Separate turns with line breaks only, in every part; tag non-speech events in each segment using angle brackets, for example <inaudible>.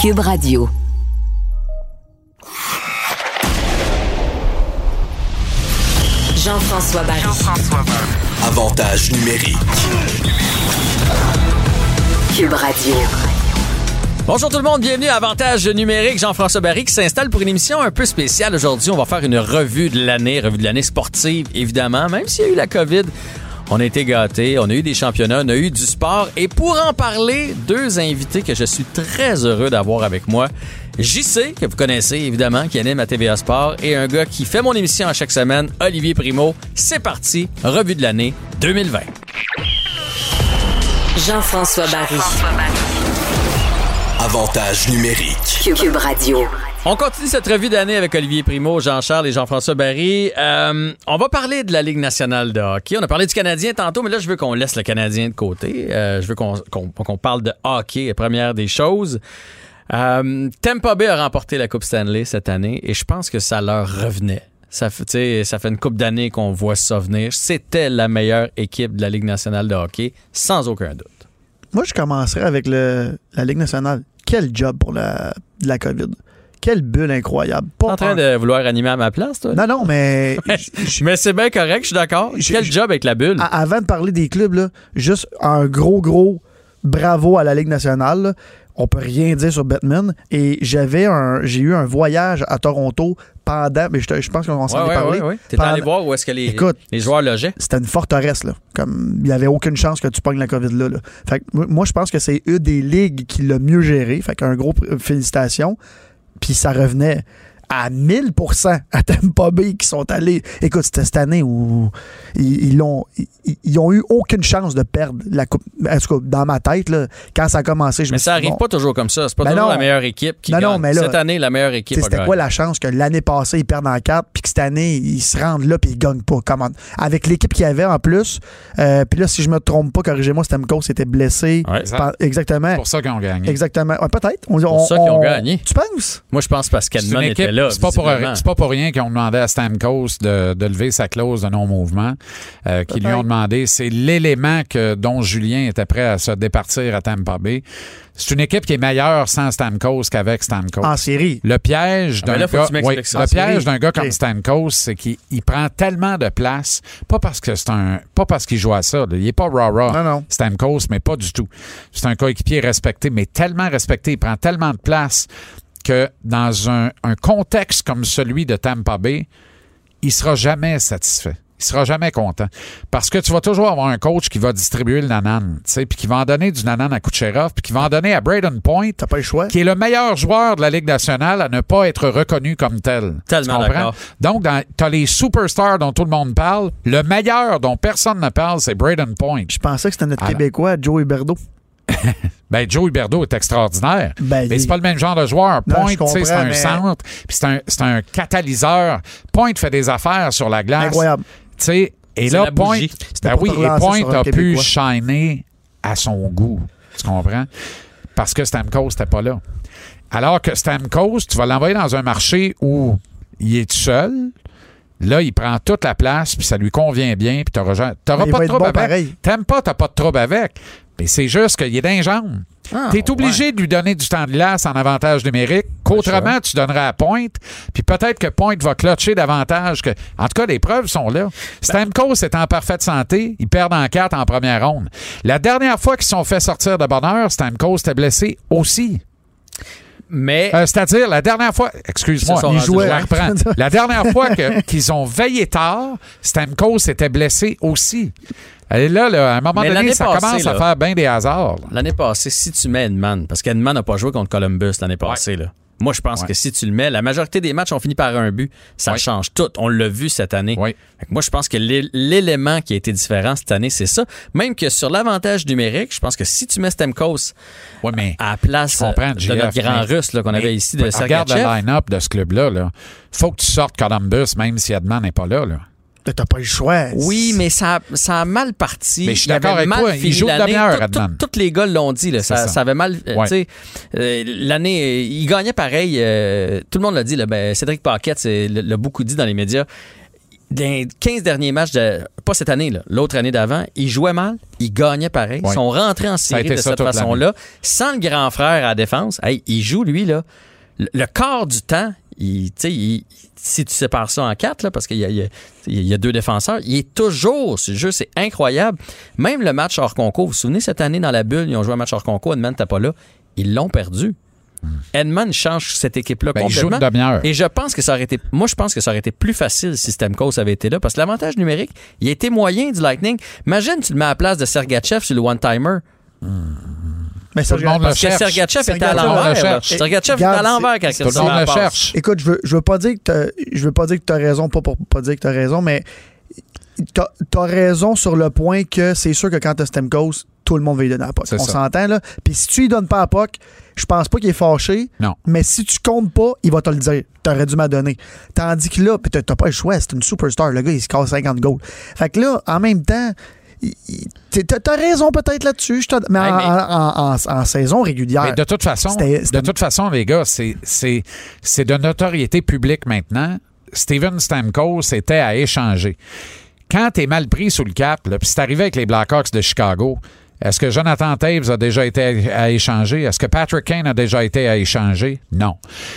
Cube Radio. Jean-François Barry.
Avantage numérique.
Cube Radio.
Bonjour tout le monde, bienvenue à Avantage numérique. Jean-François Barry qui s'installe pour une émission un peu spéciale. Aujourd'hui, on va faire une revue de l'année, revue de l'année sportive, évidemment. Même s'il y a eu la COVID, on a été gâtés, on a eu des championnats, on a eu du sport. Et pour en parler, deux invités que je suis très heureux d'avoir avec moi. JC, que vous connaissez évidemment, qui anime à TVA Sport, et un gars qui fait mon émission à chaque semaine, Olivier Primo. C'est parti, revue de l'année 2020.
Jean-François Barry.
Avantage numérique.
Cube, Cube Radio.
On continue cette revue d'année avec Olivier Primo, Jean-Charles et Jean-François Barry. Euh, on va parler de la Ligue nationale de hockey. On a parlé du Canadien tantôt, mais là, je veux qu'on laisse le Canadien de côté. Euh, je veux qu'on parle de hockey, première des choses. Euh, Tampa Bay a remporté la Coupe Stanley cette année et je pense que ça leur revenait. Ça fait, ça fait une coupe d'années qu'on voit ça venir. C'était la meilleure équipe de la Ligue nationale de hockey, sans aucun doute.
Moi, je commencerai avec le, la Ligue nationale. Quel job pour la, la COVID. Quelle bulle incroyable.
T'es
Pas
en train
un-
de vouloir animer à ma place, toi?
Non, non, mais <laughs>
Mais c'est bien correct, je suis d'accord.
Je-
Quel job avec la bulle?
avant de parler des clubs, là, juste un gros, gros bravo à la Ligue nationale. là. On peut rien dire sur Batman. Et j'avais un, j'ai eu un voyage à Toronto pendant, mais je, je pense qu'on s'en
Ouais,
est parlé.
ouais, ouais. T'es allé voir où est-ce que les,
Écoute,
les joueurs logeaient?
c'était une forteresse, là. Comme il n'y avait aucune chance que tu pognes la COVID là. là. Fait que moi- je pense que c'est une des ligues qui l'a mieux géré. Fait qu'un gros félicitations. Puis ça revenait à 1000% <laughs> à Tampa Bay qui sont allés. Écoute, c'était cette année où ils, ils ont, ils, ils ont eu aucune chance de perdre la coupe. En tout cas, dans ma tête, là, quand ça a commencé, je
Mais
me
ça
suis dit,
arrive
bon,
pas toujours comme ça. C'est pas
Ben
toujours
non.
la meilleure équipe qui
Non, non,
gagne.
mais là,
Cette année, la meilleure équipe
C'était
gagné.
quoi la chance que l'année passée, ils perdent en 4 puis que cette année, ils se rendent là puis ils gagnent pas? Comment? Avec l'équipe qu'il y avait en plus, euh, puis là, si je me trompe pas, corrigez-moi, Stamkos était blessé.
Ouais.
Exactement.
C'est pour ça qu'ils ont gagné.
Exactement. Ouais, Peut-être. On-
pour
on-
ça qu'ils ont
on-
gagné.
Tu penses?
Moi, je pense parce
C'est une
qu'Edmond
équipe-
était là.
C'est pas, pour, pas pour rien qu'ils ont demandé à Stamkos de, de lever sa clause de non-mouvement, euh, qu'ils lui ont demandé. C'est l'élément que, dont Julien était prêt à se départir à Tampa Bay. C'est une équipe qui est meilleure sans Stamkos qu'avec Stamkos.
En série.
Le piège
Ah,
d'un gars, oui, le
c'est
piège d'un gars comme Stamkos, c'est qu'il il prend tellement de place, pas parce que c'est un, pas parce qu'il joue à ça. là. Il est pas rah
Non, non.
Stamkos, mais pas du tout. C'est un coéquipier respecté, mais tellement respecté, il prend tellement de place que dans un, un contexte comme celui de Tampa Bay, il sera jamais satisfait. Il sera jamais content. Parce que tu vas toujours avoir un coach qui va distribuer le nanan, tu sais, puis qui va en donner du nanan à Kucherov, puis qui va en donner à Braden Point,
T'as pas le choix.
qui est le meilleur joueur de la Ligue nationale à ne pas être reconnu comme tel.
Tellement
Tu comprends?
d'accord.
Donc, tu as les superstars dont tout le monde parle. Le meilleur dont personne ne parle, c'est Braden Point.
Je pensais que c'était notre
Alors.
Québécois, Joe Huberdeau. <laughs>
Ben, Joe Huberdeau est extraordinaire.
Ben,
mais c'est pas le même genre de joueur. Point,
je
tu sais, c'est un
mais-
centre, puis c'est un, c'est un catalyseur. Point fait des affaires sur la glace.
Incroyable.
Tu sais, et là, Point, ben oui, et Point a pu shiner à son goût. Tu comprends? Parce que Stamkos n'était pas là. Alors que Stamkos, tu vas l'envoyer dans un marché où il est tout seul. Là, il prend toute la place, puis ça lui convient bien, puis tu n'auras
Mais
pas de trouble
bon
avec. T'aimes pas, t'as pas de trouble avec. Mais c'est juste qu'il est les jambes.
Ah,
T'es obligé de lui donner du temps de glace en avantage numérique, qu'autrement tu donnerais à Pointe, puis peut-être que Pointe va clutcher davantage. Que... En tout cas, les preuves sont là. Stamkos est en parfaite santé, ils perdent en quatre en première ronde. La dernière fois qu'ils se sont fait sortir de bonne heure, Stamkos était blessé aussi.
Mais
Euh, C'est-à-dire, la dernière fois, excuse-moi,
Ils
je la dernière fois qu'ils ont veillé tard, Stamkos était blessé aussi. Et là, là, à un moment
Mais
donné, ça
passée,
commence à faire bien des hasards.
l'année passée, si tu mets Edman, parce qu'Edman n'a pas joué contre Columbus l'année passée, là. Moi, je pense
Ouais.
que si tu le mets, la majorité des matchs ont fini par un but. Ça
Ouais.
change tout. On l'a vu cette année.
Oui.
Fait que Moi, je pense que l'é- l'élément qui a été différent cette année, c'est ça. Même que sur l'avantage numérique, je pense que si tu mets Stemkos
Ouais, mais
à la place de notre grand russe qu'on avait ici de
Regarde le
Sergachev,
line-up de ce club-là. Là. Faut que tu sortes Columbus, même si Edman n'est pas là. là.
T'as pas le choix.
Oui, mais ça, a- ça a mal parti.
Mais je suis
Il avait
d'accord avec
mal
toi, il joue de
l'année.
demi-heure,
Tout- tout-
Edman.
Tous les gars l'ont dit. Là, ça,
ça.
ça avait mal. euh,
Ouais.
tu sais, euh, L'année, il gagnait pareil. euh, tout le monde l'a dit. Là, ben, Cédric Paquette c'est- l'a beaucoup dit dans les médias. dans les 15 derniers matchs, de, pas cette année, là, l'autre année d'avant, ils jouaient mal, ils gagnaient pareil.
Ouais.
Ils sont rentrés en série de cette façon-là, sans le grand frère à la défense. Hey, il joue, lui, là, le, le quart du temps, il, il- si tu sépares ça en quatre, là, parce qu'il y a, y y deux défenseurs, il est toujours le jeu, c'est incroyable. Même le match hors concours, vous vous souvenez, cette année, dans la bulle, ils ont joué un match hors concours, Edmond n'était pas là, ils l'ont perdu. Edmond change cette équipe-là
Ben, il joue
complètement.
une.
Et je pense que ça aurait été. Moi, je pense que ça aurait été plus facile si Stamkos avait été là. Parce que l'avantage numérique, il a été moyen du Lightning. Imagine, tu le mets à la place de Sergachev sur le one-timer.
Mais
Tout le monde le
Parce que. Sergachev était à l'envers. Sergachev était à l'envers quand
Tout le monde cherche.
Écoute, je veux, je veux pas dire que t'as- je veux pas dire que tu as raison, pas pour pas dire que tu as raison, mais tu as raison sur le point que c'est sûr que quand tu as Stemkos, tout le monde va lui donner la POC. On s'entend là. Puis si tu lui donnes pas la POC, je pense pas qu'il est fâché.
Non.
Mais si tu comptes pas, il va te le dire. T'aurais dû m'en donner. Tandis que là, t'as t'as pas le choix, c'est une superstar. Le gars, il se casse 50 goals. Fait que là, en même temps, t'as raison peut-être là-dessus. Mais, en,
Hey, mais-
en- en- en saison régulière.
Mais de toute façon, de toute façon, les gars, c'est, de notoriété publique maintenant. Steven Stamkos était à échanger. Quand t'es mal pris sous le cap, puis c'est arrivé avec les Blackhawks de Chicago, est-ce que Jonathan Taves a déjà été à, échanger? Est-ce que Patrick Kane a déjà été à échanger? Non.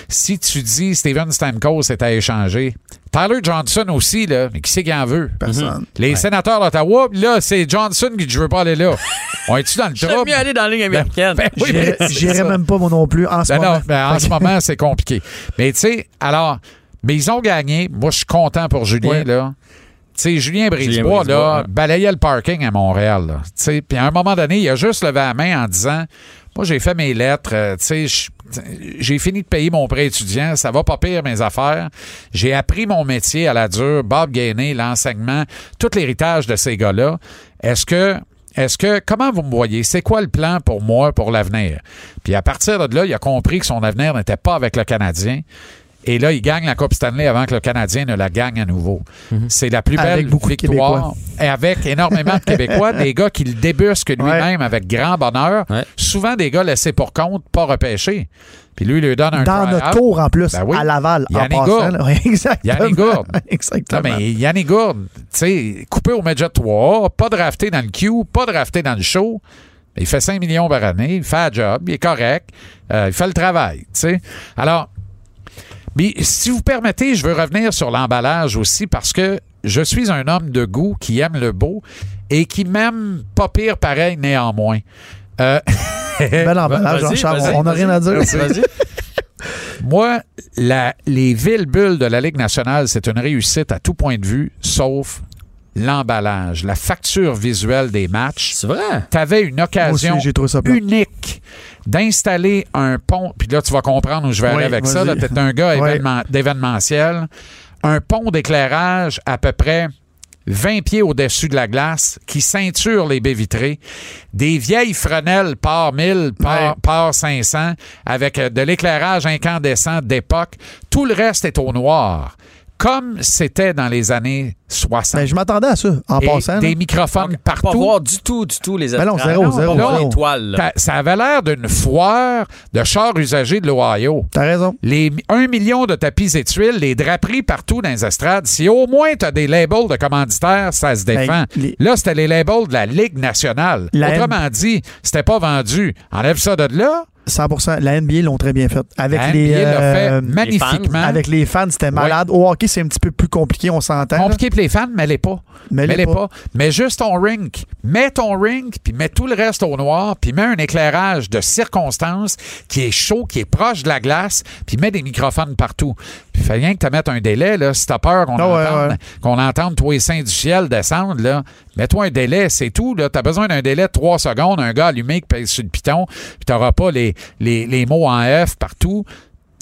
Si tu dis Steven Stamkos est à échanger, Tyler Johnson aussi, là, mais qui c'est qui en veut?
Personne.
Les sénateurs d'Ottawa, là, c'est Johnson qui dit je veux pas aller là. <laughs> On est-tu dans le
J'aime
trouble?
mieux aller dans la ligne américaine.
Ben oui,
J'irais
mais c'est
j'irais
ça.
même pas moi non plus en ce
Ben
moment.
non, ben en ce <laughs> moment, c'est compliqué. Mais tu sais, alors, mais ils ont gagné. Moi, je suis content pour Julien,
Ouais.
là. Sais, Julien Brisebois, là,
ouais.
balayait le parking à Montréal, puis à un moment donné, il a juste levé la main en disant Moi, j'ai fait mes lettres, euh, tu sais, je- j'ai fini de payer mon prêt étudiant, ça va pas pire mes affaires. J'ai appris mon métier à la dure, Bob Gainé, l'enseignement, tout l'héritage de ces gars-là. Est-ce que est-ce que, comment vous me voyez? C'est quoi le plan pour moi, pour l'avenir? Puis à partir de là, il a compris que son avenir n'était pas avec le Canadien. Et là, il gagne la Coupe Stanley avant que le Canadien ne la gagne à nouveau. C'est la plus belle
Avec
victoire. Et avec énormément de Québécois, <laughs> des gars qui le débusquent lui-même avec grand bonheur.
Ouais.
Souvent des gars laissés pour compte, pas repêchés. Puis lui, il lui donne un
Dans notre cours en plus,
Ben oui.
à Laval.
Yannick
en passant,
Gourde. <laughs>
exactement.
Yannick Gourde. <laughs> Non,
Exactement.
mais Yannick Gourde, tu sais, coupé au Midget 3, pas drafté dans le Q, pas drafté dans le show. Il fait 5 millions par année, il fait le job, il est correct, euh, il fait le travail, tu sais. Alors, mais si vous permettez, je veux revenir sur l'emballage aussi parce que je suis un homme de goût qui aime le beau et qui m'aime pas pire pareil néanmoins. Euh,
Bel emballage, Jean-Charles. On n'a rien à dire.
Vas-y. <laughs>
Moi, la- les villes bulles de la Ligue nationale, c'est une réussite à tout point de vue, sauf l'emballage, la facture visuelle des matchs.
C'est vrai?
Tu avais une occasion
aussi, j'ai trouvé ça plat.
unique d'installer un pont. Puis là, tu vas comprendre où je vais
Oui,
aller avec ça.
vas-y.
Tu es un gars
Oui.
d'événementiel. Un pont d'éclairage à peu près 20 pieds au-dessus de la glace qui ceinture les baies vitrées. Des vieilles frenelles par 1000, par,
Ouais.
par 500 avec euh, de l'éclairage incandescent d'époque. Tout le reste est au noir. Comme c'était dans les années 60.
Ben, je m'attendais à ça, en
Et
passant. là.
des microphones
Pas
partout.
voir du tout, du tout les
Ben non,
étoiles.
zéro, zéro,
pas
zéro.
Ça- avait l'air d'une foire de chars usagés de l'Ohio.
T'as raison.
Les 1 million de tapis et tuiles, les draperies partout dans les estrades. Si au moins tu as des labels de commanditaires, ça se défend.
Ben, les-
Là, c'était les labels de la Ligue nationale.
La
Autrement dit, c'était pas vendu. Enlève ça de là.
100% La NBA l'ont très bien fait. Avec
La
les,
NBA l'a fait
euh,
magnifiquement.
avec les fans, c'était malade. Au hockey, c'est un petit peu plus compliqué, on s'entend.
Compliqué pour les fans, mais elle est pas.
Mais
Mais
elle
elle
est
est pas. Mais juste ton rink. Mets ton rink, puis mets tout le reste au noir, puis mets un éclairage de circonstance qui est chaud, qui est proche de la glace, puis mets des microphones partout. Puis fait rien que tu mettes un délai, là, si t'as peur qu'on
Ah
entende,
ouais.
entende tous les saints du ciel descendre, là, mets-toi un délai, c'est tout. Là. T'as besoin d'un délai de 3 secondes, un gars allumé qui pèse sur le piton, puis t'auras pas les, les, les mots en F partout.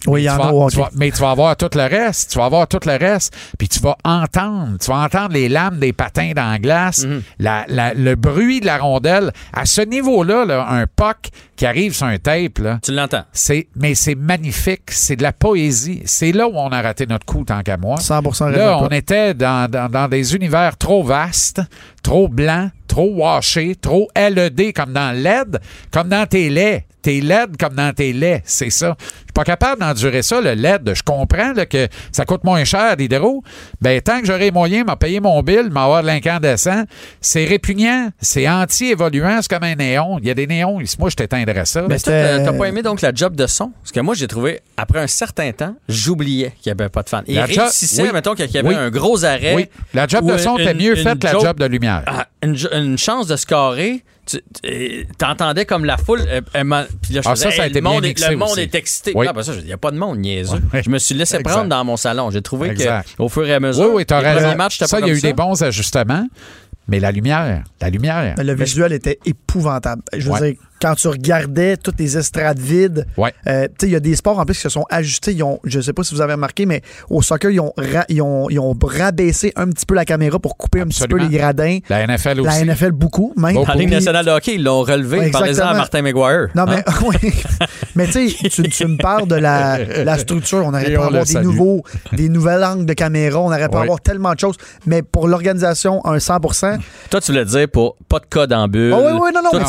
Oui, il y
Mais
en
tu
a
mais tu vas avoir tout le reste. Tu vas avoir tout le reste. Puis tu vas entendre. Tu vas entendre les lames des patins dans la glace,
Mhm.
la- la- le bruit de la rondelle. À ce niveau-là, là, un puck qui arrive sur un tape, là,
Tu l'entends.
c'est, mais c'est magnifique. C'est de la poésie. C'est là où on a raté notre coup, tant qu'à moi.
100 raison.
Là,
de
on était dans, dans- dans des univers trop vastes, trop blancs, trop washés, trop LED comme dans LED, comme dans tes laits. T'es laide comme dans tes laits, c'est ça. Je suis pas capable d'endurer ça, le LED. Je comprends là, que ça coûte moins cher, l'hydro. Ben, tant que j'aurai les moyens, m'a payer mon bill, m'avoir de l'incandescent, c'est répugnant, c'est anti-évoluant, c'est comme un néon. Il y a des néons, ici, moi, je t'éteindrais ça.
Mais
t'as pas aimé donc la job de son? Parce que moi, j'ai trouvé, après un certain temps, j'oubliais qu'il n'y avait pas de fan.
Job-
réussissait,
oui.
mettons, qu'il y avait
Oui.
un gros arrêt.
oui, la job de son était mieux faite que la job de lumière.
Ah, une, une chance de scorer. Tu euh, t'entendais comme la foule. euh, euh, puis là, je
Ah,
faisais,
ça, ça a
Hey,
été
le monde, le monde est excité.
Oui.
Ah, ben ça, il n'y a pas de monde niaiseux. Je me suis laissé
Exact.
prendre dans mon salon. J'ai trouvé
Exact.
qu'au fur et à mesure,
Oui, oui,
les premiers matchs,
Ça, il y a eu
ça.
des bons ajustements, mais la lumière, la lumière.
Le visuel était épouvantable. Je veux
Ouais.
dire, quand tu regardais toutes les estrades vides,
Ouais.
euh, tu sais, il y a des sports en plus qui se sont ajustés. Ils ont, je sais pas si vous avez remarqué, mais au soccer, ils ont, ra- ils ont, ils ont rabaissé un petit peu la caméra pour couper un petit peu les gradins.
La NFL aussi.
La NFL, beaucoup, même.
Beaucoup.
En Ligue nationale de hockey, ils l'ont relevé.
Ouais,
Parlez-en à. Martin McGuire.
Non,
Hein?
mais, <laughs> oui. mais tu sais, tu, me parles de la, la structure. On aurait pu avoir des nouveaux, des nouvelles angles de caméra. On aurait pu
Oui.
avoir tellement de choses. Mais pour l'organisation, un 100%
Toi, tu voulais dire pour pas de code en bulle.
Ah oui, oui, non, non.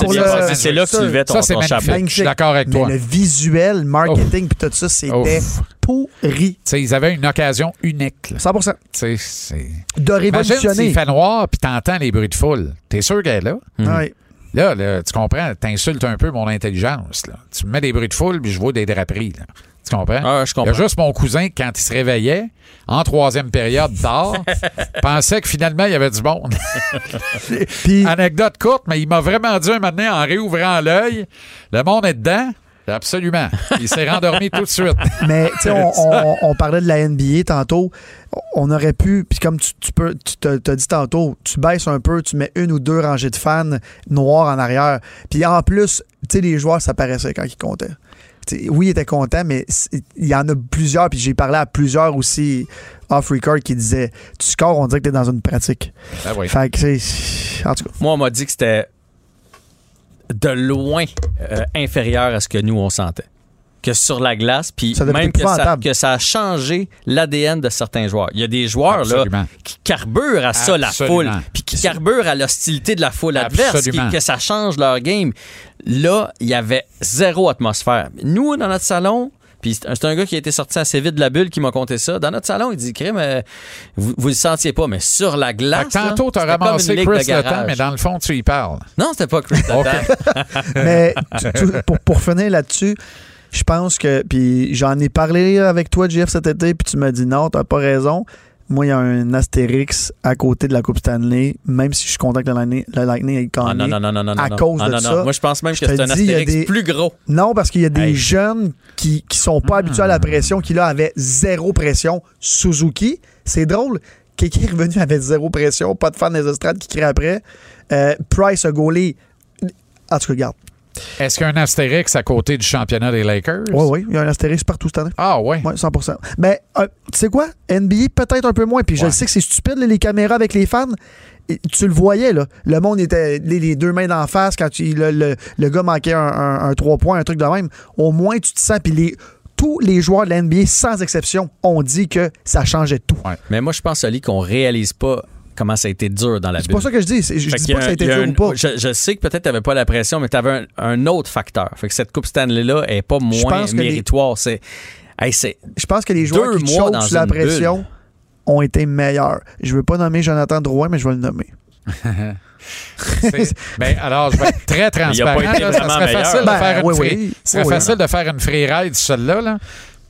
C'est là que
ça-
levais ton,
ça, c'est
ton chapeau.
Je suis d'accord avec
mais
toi.
le visuel, le marketing, puis tout ça, c'était pourri.
Tu sais, ils avaient une occasion unique. là.
100
Tu sais, c'est-
De
Imagine
révolutionner.
s'il fait noir puis t'entends les bruits de foule. T'es sûr qu'elle est là?
Ouais.
Là, là, tu comprends, t'insultes un peu mon intelligence. Là. Tu me mets des bruits de foule puis je vois des draperies. Là. Tu comprends?
Ah, je
Il y a
comprends.
juste mon cousin, quand il se réveillait, en troisième période tard, <laughs> pensait que finalement, il y avait du monde.
Puis,
Anecdote courte, mais il m'a vraiment dit un matin, en réouvrant l'œil, le monde est dedans? Absolument. Il s'est rendormi tout de suite. <laughs>
mais tu sais, on, on- on parlait de la NBA tantôt. On aurait pu, puis comme tu, tu peux, tu t'as t'as dit tantôt, tu baisses un peu, tu mets une ou deux rangées de fans noirs en arrière. Puis en plus, tu sais, les joueurs, ça paraissait quand ils comptaient. Oui, ils étaient contents, mais il y en a plusieurs, puis j'ai parlé à plusieurs aussi off-record qui disaient Tu scores, on dirait que t'es dans une pratique.
Ah oui.
Fait que c'est. En tout cas.
Moi, on m'a dit que c'était de loin euh, inférieur à ce que nous, on sentait. Que sur la glace, puis
Ça
même
être
que ça,
épouvantable.
que ça a changé l'ADN de certains joueurs. Il y a des joueurs là, qui carburent à ça, la foule, puis qui carburent à l'hostilité de la foule adverse, qui-
Absolument.
que ça change leur game. Là, il y avait zéro atmosphère. Nous, dans notre salon, puis c'est un- gars qui a été sorti assez vite de la bulle qui m'a conté ça. Dans notre salon, il dit Crime, euh, vous, vous le sentiez pas, mais sur la
Fait
glace.
que tantôt, t'as ramassé Chris
de
le
garage.
temps, mais dans le fond, tu y parles.
Non, c'était pas Chris le temps. <laughs>
Mais tu- tu- pour, pour finir là-dessus, je pense que. Puis j'en ai parlé avec toi, Jeff, cet été, puis tu m'as dit non, t'as pas raison. Moi, il y a un Astérix à côté de la Coupe Stanley, même si je suis content que le Lightning, ait gagné.
Ah, non, non, non, non, non.
à cause
Ah,
de ça.
Moi, je pense même que c'est un Astérix plus gros.
Non, parce qu'il y a des jeunes qui qui sont pas habitués à la pression, qui là avaient zéro pression. Suzuki, c'est drôle. Quelqu'un est revenu avec zéro pression, pas de fan des estrades qui crient après. Euh, Price a gaulé. En tout cas, regarde.
Est-ce qu'il y a un astérix à côté du championnat des Lakers?
Oui, oui, il y a un Astérix partout cette année.
Ah, ouais.
Oui, 100% Mais euh, tu sais quoi? NBA, peut-être un peu moins. Puis je
Ouais.
sais que c'est stupide, les caméras avec les fans. Et tu le voyais, là. Le monde était les, les deux mains d'en face quand tu- le, le- le gars manquait un, un, un trois points, un truc de même. Au moins, tu te sens. Puis les, tous les joueurs de la NBA, sans exception, ont dit que ça changeait tout.
Mais moi, je pense, Ali, qu'on réalise pas comment ça a été dur dans la
C'est
bulle.
pas ça que je dis. C'est- Je
Fait
dis pas que ça a été dur
un-
ou pas.
Je, je sais que peut-être tu n'avais pas la pression, mais tu avais un, un autre facteur. Fait que cette Coupe Stanley-là est pas moins
pense que les-
méritoire. C'est. Hey, c'est.
Je pense que les joueurs qui
mois
chauffent
dans
sous la pression
bulle.
ont été meilleurs. Je veux pas nommer Jonathan Drouin, mais je vais le nommer.
C'est- <laughs> Ben, alors, je vais être très
Il a pas
transparent.
été
là. ça serait
meilleur.
facile,
Ben,
de, faire une
oui,
free-
oui.
ça serait
Oui,
facile de faire une free ride, celle-là. Là.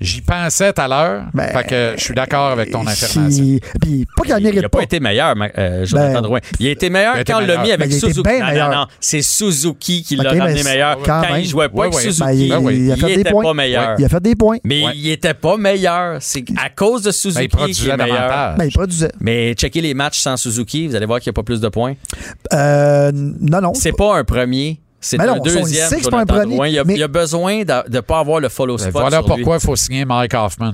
J'y pensais tout à l'heure.
Ben,
fait que je suis d'accord avec ton affirmation.
Si- Puis pas qu'il en
Il n'a
pas.
pas été meilleur, euh, Jonathan
Ben,
Drouin. Il a été meilleur
il a
quand on l'a mis avec
Ben, a
Suzuki.
bien
non,
meilleur.
non, non. C'est Suzuki qui l'a ramené meilleur.
quand
il jouait pas avec. Suzuki,
Ben, il,
Ben oui.
il a fait
il
des
était
points.
pas meilleur.
Il a fait des points.
Mais
Ouais.
il était pas meilleur. C'est à cause de
Ben,
Suzuki
il
qu'il
produisait
est meilleur.
Ben, il produisait.
Mais checker les matchs sans Suzuki, vous allez voir qu'il n'y a pas plus de points.
Euh, non, non.
C'est pas un premier. C'est
Mais
un
non,
deuxième.
sait que c'est pas un
Jonathan
premier.
Il, a,
mais-
il a besoin de ne pas avoir le follow
Ben,
spot.
voilà
sur
pourquoi il faut signer Mike Hoffman.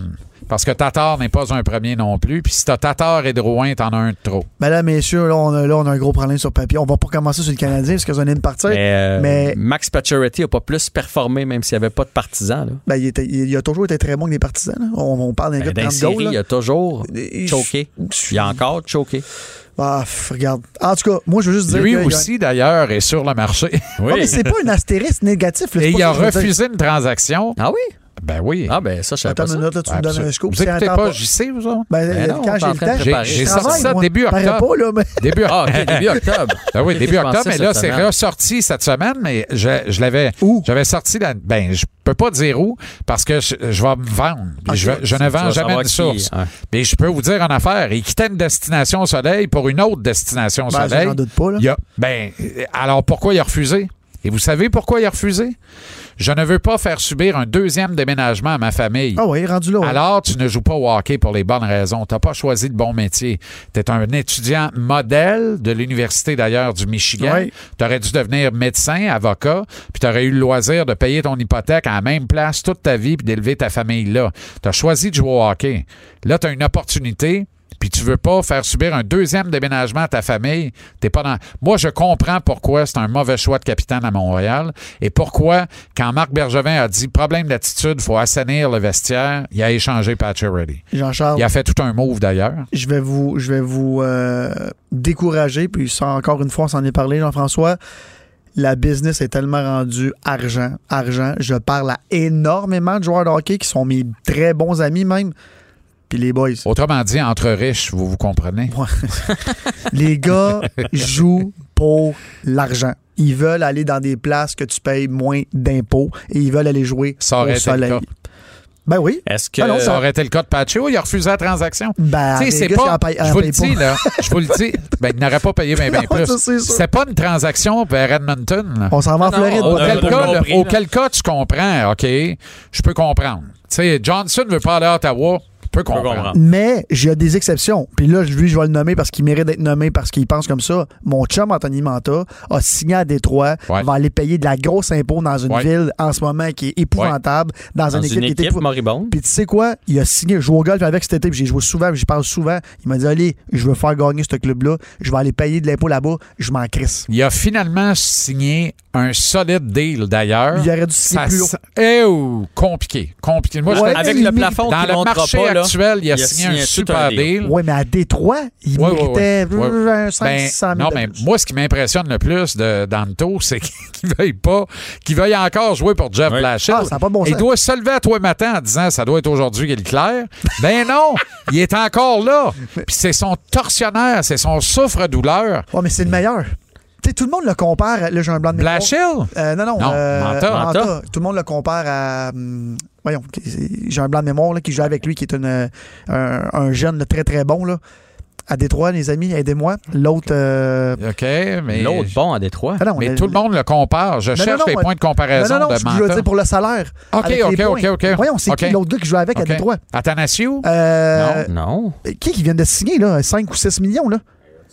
Parce que Tatar n'est pas un premier non plus. Puis si t'as Tatar et Drouin, t'en as un de trop.
Ben là, messieurs, là on, a, là, on a un gros problème sur papier. On va pas commencer sur le Canadien parce qu'ils ont une partie.
Mais, euh,
mais-
Max Pacioretty a pas plus performé, même s'il n'y avait pas de partisans. Là.
Ben, il, était- il a toujours été très bon avec les partisans. là. On, on parle d'un
Ben,
gars de
dans les
30 goals.
séries,
là.
il a toujours choqué. Il a encore choqué.
Ah, regarde. En tout cas, moi, je veux juste dire.
Lui
que a-
aussi, d'ailleurs, est sur le marché.
Oui.
Ah, mais c'est pas un astérisque négatif. là,
Et il a refusé une transaction.
Ah oui?
Ben oui.
Ah ben ça, je savais
Attends
pas
une minute, là, tu me donnes un scoop.
Vous écoutez pas JC, vous autres?
Ben,
Ben non,
quand j'ai
en
le
train de
temps,
préparer.
J'ai sorti ça
moi.
début octobre.
pas, là, mais...
Début
Ah, <laughs> début octobre.
Ben oui, début octobre, mais là, c'est ressorti cette semaine, mais je, je l'avais.
Où?
J'avais sorti la. Ben, je peux pas dire où, parce que je, je vais me vendre. Je, ne vends jamais
qui-
source.
ouais.
Mais je peux vous dire en affaire, il quittait une destination au soleil pour une autre destination au
Ben,
soleil.
j'en doute pas, là.
Il a- ben, alors pourquoi il a refusé? Et vous savez pourquoi il a refusé? Je ne veux pas faire subir un deuxième déménagement à ma famille.
Ah oui, rendu là. ouais.
Alors, tu ne joues pas au hockey pour les bonnes raisons. Tu n'as pas choisi le bon métier. Tu es un étudiant modèle de l'Université d'ailleurs du Michigan.
Ouais.
Tu aurais dû devenir médecin, avocat, puis tu aurais eu le loisir de payer ton hypothèque à la même place toute ta vie puis d'élever ta famille là. Tu as choisi de jouer au hockey. Là, tu as une opportunité. Puis tu veux pas faire subir un deuxième déménagement à ta famille, t'es pas dans. Moi, je comprends pourquoi c'est un mauvais choix de capitaine à Montréal et pourquoi, quand Marc Bergevin a dit problème d'attitude, faut assainir le vestiaire, il a échangé Pacioretty.
Jean-Charles,
Il a fait tout un move d'ailleurs.
je vais vous, je vais vous euh, décourager, puis ça, encore une fois, on s'en est parlé, Jean-François. La business est tellement rendue argent, argent. Je parle à énormément de joueurs de hockey qui sont mes très bons amis même. Puis les boys,
Autrement dit, entre riches, vous vous comprenez. <laughs>
les gars jouent pour l'argent. Ils veulent aller dans des places que tu payes moins d'impôts et ils veulent aller jouer
Ça aurait
au
été le
soleil.
cas.
Ben oui.
Est-ce que
Ah non,
Ça aurait été le cas de Pacho, il a refusé la transaction.
Ben,
Tu sais,
les
c'est pas. Je vous le dis, là. Je vous le dis. Ben, il n'aurait pas payé bien, bien <laughs>
Non,
plus.
C'est
pas une transaction vers Edmonton, là.
On s'en va en
Non,
Floride.
Auquel, cas, le-
compris, là.
auquel cas, tu comprends, OK, je peux comprendre. Tu sais, Johnson veut pas aller à Ottawa, comprendre.
comprendre.
Mais j'ai des exceptions. Puis là, lui, je vais le nommer parce qu'il mérite d'être nommé parce qu'il pense comme ça. Mon chum Anthony Manta a signé à Détroit,
Ouais.
va aller payer de la grosse impôt dans une
Ouais.
ville en ce moment qui est épouvantable, dans,
dans
une
une
équipe qui est
équipe
épouvantable.
moribonde?
Puis tu sais quoi? Il a signé, je joue au golf avec cet été, puis j'ai joué souvent, j'y parle souvent. Il m'a dit, allez, je veux faire gagner ce club-là, je vais aller payer de l'impôt là-bas, je m'en crisse.
Il a finalement signé un solide deal, d'ailleurs.
Il aurait dû signer
Ça
plus haut.
s- Eh, oh, compliqué, compliqué. Moi,
Ouais,
Avec le plafond
dans
qui
le marché
pas,
actuel, il a,
il a
signé,
signé
un super
un deal.
deal.
Ouais, mais à Détroit, il
Ouais,
méritait
ouais. Ouais.
euh, 500
Ben,
000
non, mais moi, ce qui m'impressionne le plus de Danto, <laughs> c'est qu'il veuille pas, qu'il veuille encore jouer pour Jeff. Blashill.
Ah, ça a pas de bon
Il doit se lever à toi matin en disant ça doit être aujourd'hui qu'il est clair. <laughs> Ben non, il est encore là. Puis c'est son tortionnaire, c'est son souffre-douleur.
Ouais, mais c'est le meilleur. Tu sais, tout le monde le compare. Là, j'ai un blanc de.
Blashill?
Euh, non, non.
Non,
euh,
Manta.
Manta.
Tout le monde le compare à. hum, voyons, j'ai un blanc de mémoire là, qui joue avec lui, qui est une, euh, un, un jeune là, très, très bon. Là. À Détroit, les amis, aidez-moi. L'autre. euh,
OK, mais.
L'autre bon à Détroit.
ah non,
Mais tout le monde le compare. Je
Non,
cherche
non, non,
les
moi-
points de comparaison
Non, non, non,
de
je veux dire pour le salaire.
OK,
avec
OK,
les
OK. OK.
Voyons, c'est
OK.
qui l'autre gars qui joue avec à Détroit?
Athanasiou?
Euh,
Non.
Qui qui vient de signer, là, 5 ou 6 millions, là?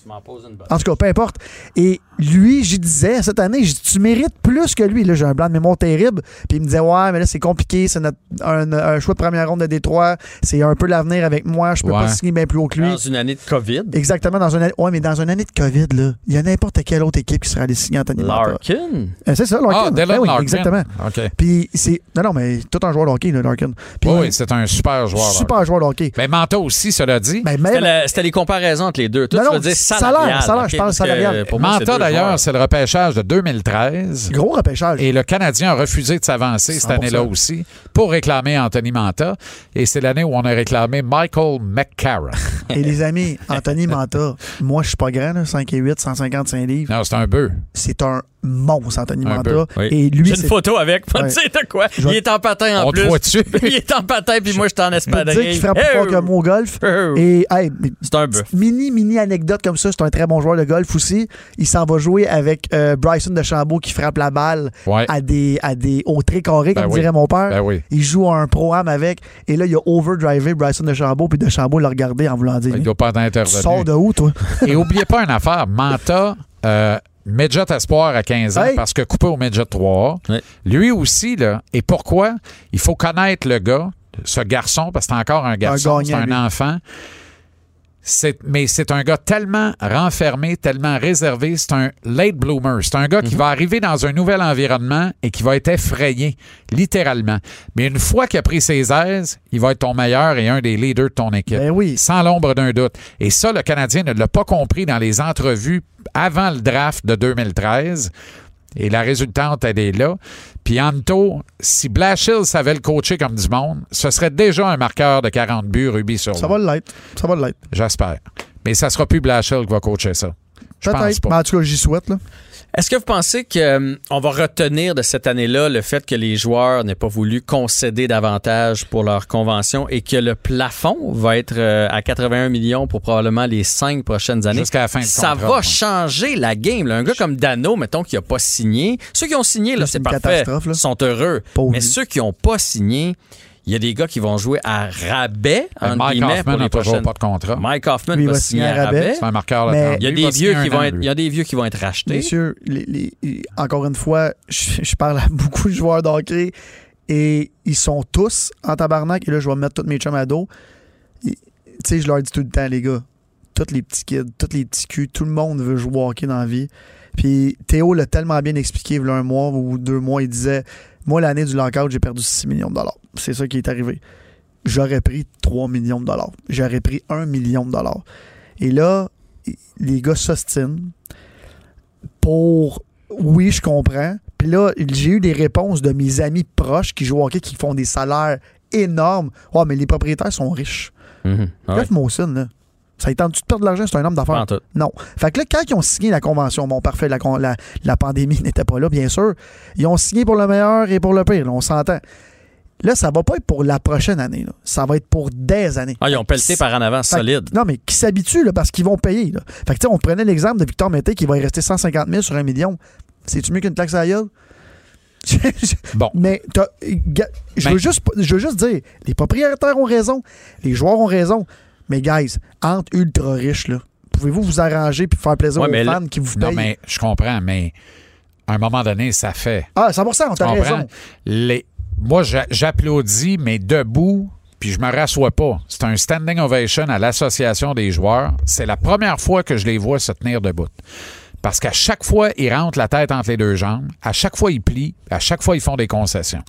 Tu m'en poses une bonne.
En tout cas, peu importe. Et lui, j'y disais, cette année, j'ai dit, tu mérites plus que lui. Là, j'ai un blanc de mémoire terrible. Puis il me disait, ouais, mais là, c'est compliqué. C'est notre- un, un choix de première ronde de Détroit. C'est un peu l'avenir avec moi. Je peux
Ouais.
pas signer bien plus haut que lui.
Dans une année de COVID,
Exactement, dans une année. Ouais, mais dans une année de COVID, là, il y a n'importe quelle autre équipe qui serait allée signer Anthony.
Larkin?
Euh, c'est ça, Larkin.
Ah,
Ben oui,
Larkin.
Exactement.
OK.
Puis c'est. Non, non, mais tout un joueur de hockey, là, Larkin. Puis,
Oui, oui, c'est un super joueur.
super joueur de hockey.
Mais Manta aussi, cela dit.
Ben,
C'était
même.
la- C'était les comparaisons entre les deux. Toi,
Non,
tu
non,
veux dire
salaire, salaire, je parle salarial.
pour moi, c'est
Manta, d'ailleurs, c'est le repêchage de 2013.
Gros repêchage.
Et le Canadien a refusé de s'avancer cette
100%.
année-là aussi pour réclamer Anthony Manta. Et c'est l'année où on a réclamé Michael McCarron.
Et les amis, Anthony Manta, <laughs> moi, je suis pas grand, là, 5 et 8, 155 livres.
non, c'est un bœuf.
C'est un monstre, Anthony
Un
Manta.
peu,
oui.
Et lui,
J'ai une photo avec.
Ouais.
de sais de quoi.
Je
Il est en patin en
On
plus. <laughs> Il est en patin, puis moi, je suis en espadrille.
dire qu'il frappe plus fort que moi au golf. Et, hey,
C'est un bœuf.
Mini, mini anecdote comme ça, c'est un très bon joueur de golf aussi. Il s'en va jouer avec euh, Bryson de Chambault qui frappe la balle
Ouais.
à des, à des au très carré,
Ben
comme
oui.
dirait mon père.
Ben oui.
Il joue un pro-am avec. Et là, il a overdrivé Bryson de Chambault, puis de Chambault l'a regardé en voulant dire
Il doit pas être
Tu sors de où, toi
Et oubliez pas une affaire. Manta, euh, Midget Espoir à 15 ans
Hey.
parce que coupé au Midget 3
Ouais.
Lui aussi, là. Et pourquoi? Il faut connaître le gars. ce garçon, parce que c'est encore un garçon, c'est un
lui.
enfant. C'est- mais c'est un gars tellement renfermé, tellement réservé. C'est un late bloomer. C'est un gars
Mhm.
qui va arriver dans un nouvel environnement et qui va être effrayé, littéralement. Mais une fois qu'il a pris ses aises, il va être ton meilleur et un des leaders de ton équipe.
Ben oui.
Sans l'ombre d'un doute. Et ça, le Canadien ne l'a pas compris dans les entrevues avant le draft de 2013. Et la résultante, elle est là. Puis Anto, si Blashill savait le coacher comme du monde, ce serait déjà un marqueur de 40 buts rubis sur
Ça va l'être. Ça va l'être.
J'espère. Mais ça sera plus Blashill qui va coacher ça. Je pense
Peut-être.
pas.
Mais en tout cas, j'y souhaite. Là.
Est-ce que vous pensez qu'on va retenir de cette année-là le fait que les joueurs n'aient pas voulu concéder davantage pour leur convention et que le plafond va être euh, à 81 millions pour probablement les cinq prochaines années?
Jusqu'à la fin
Ça
contrat,
va
ouais.
changer la game. là. Un gars comme Dano, mettons, qui n'a pas signé. Ceux qui ont signé, là,
C'est
c'est
une
parfait.
catastrophe, là.
sont heureux.
Pauvre
Mais ceux qui n'ont pas signé, il y a des gars qui vont jouer à rabais,
Mais
entre
Mike
guillemets,
Hoffman
pour
n'a
les
toujours
prochaines.
pas de contrat.
Mike Hoffman
Lui, il
va
va
signer à
rabais.
C'est un marqueur 30
Il y a des vieux qui vont être, il y a des vieux qui vont être rachetés.
Messieurs, les- les- encore une fois, je, je parle à <laughs> beaucoup de joueurs d'hockey et ils sont tous en tabarnak. Et là, je vais mettre tous mes chums à dos. Tu sais, je leur dis tout le temps, les gars, tous les petits kids, tous les petits culs, tout le monde veut jouer au hockey dans la vie. Puis Théo l'a tellement bien expliqué, il y a un mois ou deux mois, il disait Moi, l'année du lockout, j'ai perdu 6 millions de dollars. C'est ça qui est arrivé. J'aurais pris 3 millions de dollars. J'aurais pris 1 million de dollars. Et là, les gars s'ostinent pour oui, je comprends. Puis là, j'ai eu des réponses de mes amis proches qui jouent au hockey qui font des salaires énormes. Ouais, mais les propriétaires sont riches. Jeff Mawson, là, ça y tente-tu de perdre de l'argent? C'est un homme d'affaires. Non. Fait que là, quand ils ont signé la convention, bon, parfait, la, la, la pandémie <laughs> n'était pas là, bien sûr. Ils ont signé pour le meilleur et pour le pire, là, on s'entend. Là, ça va pas être pour la prochaine année. là. Ça va être pour des années.
Ah, ils ont pelleté par en avant
Fait que-
solide.
Non, mais qui s'habituent là, parce qu'ils vont payer. Là. Fait que, tu sais, on prenait l'exemple de Victor Mété qui va y rester 150 000 sur un million. C'est-tu mieux qu'une taxe à la gueule? <laughs>
Bon.
Mais je
Ben-
veux, juste, je veux juste dire, les propriétaires ont raison, les joueurs ont raison. Mais, guys, entre ultra riches, là, pouvez-vous vous arranger puis faire plaisir
Ouais,
aux fans
là-
qui vous
Non,
payent?
mais je comprends, mais à un moment donné, ça fait.
Ah, 100 on
Tu
t'a raison.
Les... Moi, j'a- j'applaudis, mais debout, puis je me rassois pas. C'est un standing ovation à l'association des joueurs. C'est la première fois que je les vois se tenir debout. Parce qu'à chaque fois, ils rentrent la tête entre les deux jambes. À chaque fois, ils plient. À chaque fois, ils font des concessions.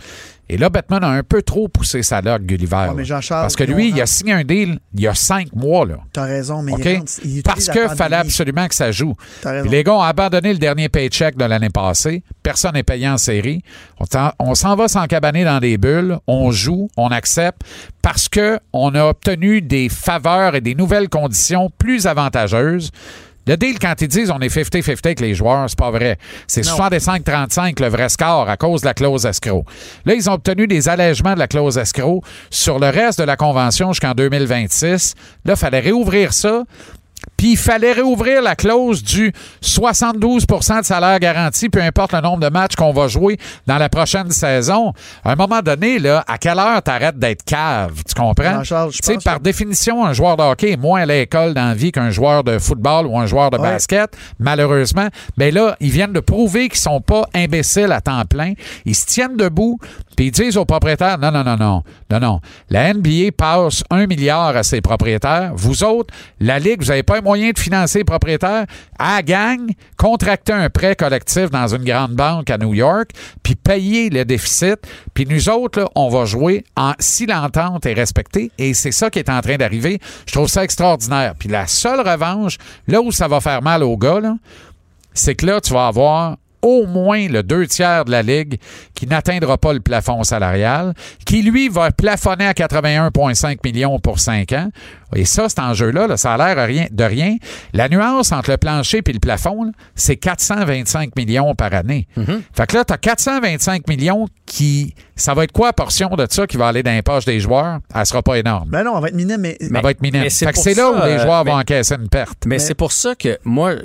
Et là, Batman a un peu trop poussé sa logue, Gulliver.
Ouais, Jean-Charles,
Parce que lui, il a signé un deal il y a cinq mois. Là.
T'as raison, mais
OK?
il rentre- il utilise
Parce
pandémie.
fallait absolument que ça joue. Puis les gars ont abandonné le dernier paycheck de l'année passée. Personne n'est payé en série. On s'en- va s'encabaner dans des bulles. On joue, on accepte parce que on a obtenu des faveurs et des nouvelles conditions plus avantageuses. Le deal, quand ils disent on est 50-50 avec les joueurs, c'est pas vrai. C'est 65-35 le vrai score à cause de la clause escroc. Là, ils ont obtenu des allègements de la clause escroc sur le reste de la convention jusqu'en 2026. Là, il fallait réouvrir ça. Puis il fallait réouvrir la clause du 72% de salaire garanti, peu importe le nombre de matchs qu'on va jouer dans la prochaine saison. À un moment donné, là, à quelle heure t'arrêtes d'être cave? Tu comprends? Sais,
pense
par définition, un joueur de hockey est moins à l'école dans la vie qu'un joueur de football ou un joueur de
Ouais.
basket, malheureusement. Mais là, ils viennent de prouver qu'ils sont pas imbéciles à temps plein. Ils se tiennent debout, puis ils disent aux propriétaires, non, non, non, non, non, non. La NBA passe un milliard à ses propriétaires. Vous autres, la Ligue, vous n'avez pas moyen de financer les propriétaires. À la gang, contracter un prêt collectif dans une grande banque à New York, puis payer le déficit. Puis nous autres, on va jouer en, si l'entente est respectée. Et c'est ça qui est en train d'arriver. Je trouve ça extraordinaire. Puis la seule revanche, là où ça va faire mal aux gars, c'est que là, tu vas avoir au moins le deux tiers de la Ligue qui n'atteindra pas le plafond salarial, qui, lui, va plafonner à 81,5 millions pour 5 ans. Et ça, cet enjeu-là, là, ça a l'air rien- de rien. La nuance entre le plancher et le plafond, là, c'est 425 millions par année. Fait que là, tu as 425 millions qui... Ça va être quoi la portion de ça qui va aller dans les poches des joueurs? Elle sera pas énorme.
Ben non, on va être minime, mais.
Ça va être minime.
mais c'est
Fait que là où les
euh,
joueurs
mais-
vont encaisser une perte.
Mais,
Mais-
c'est pour ça que moi,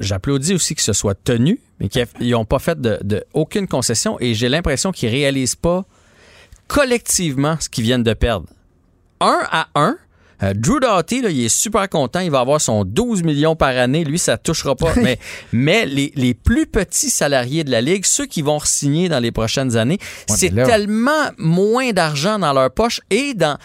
j'applaudis aussi que ce soit tenu, qu'ils n'ont pas fait de, de aucune concession et j'ai l'impression qu'ils réalisent pas collectivement ce qu'ils viennent de perdre. Un à un, Euh, Drew Doughty, là, il est super content. Il va avoir son 12 millions par année. Lui, ça touchera pas. mais mais les, les plus petits salariés de la Ligue, ceux qui vont signer dans les prochaines années, c'est tellement moins d'argent dans leur poche et dans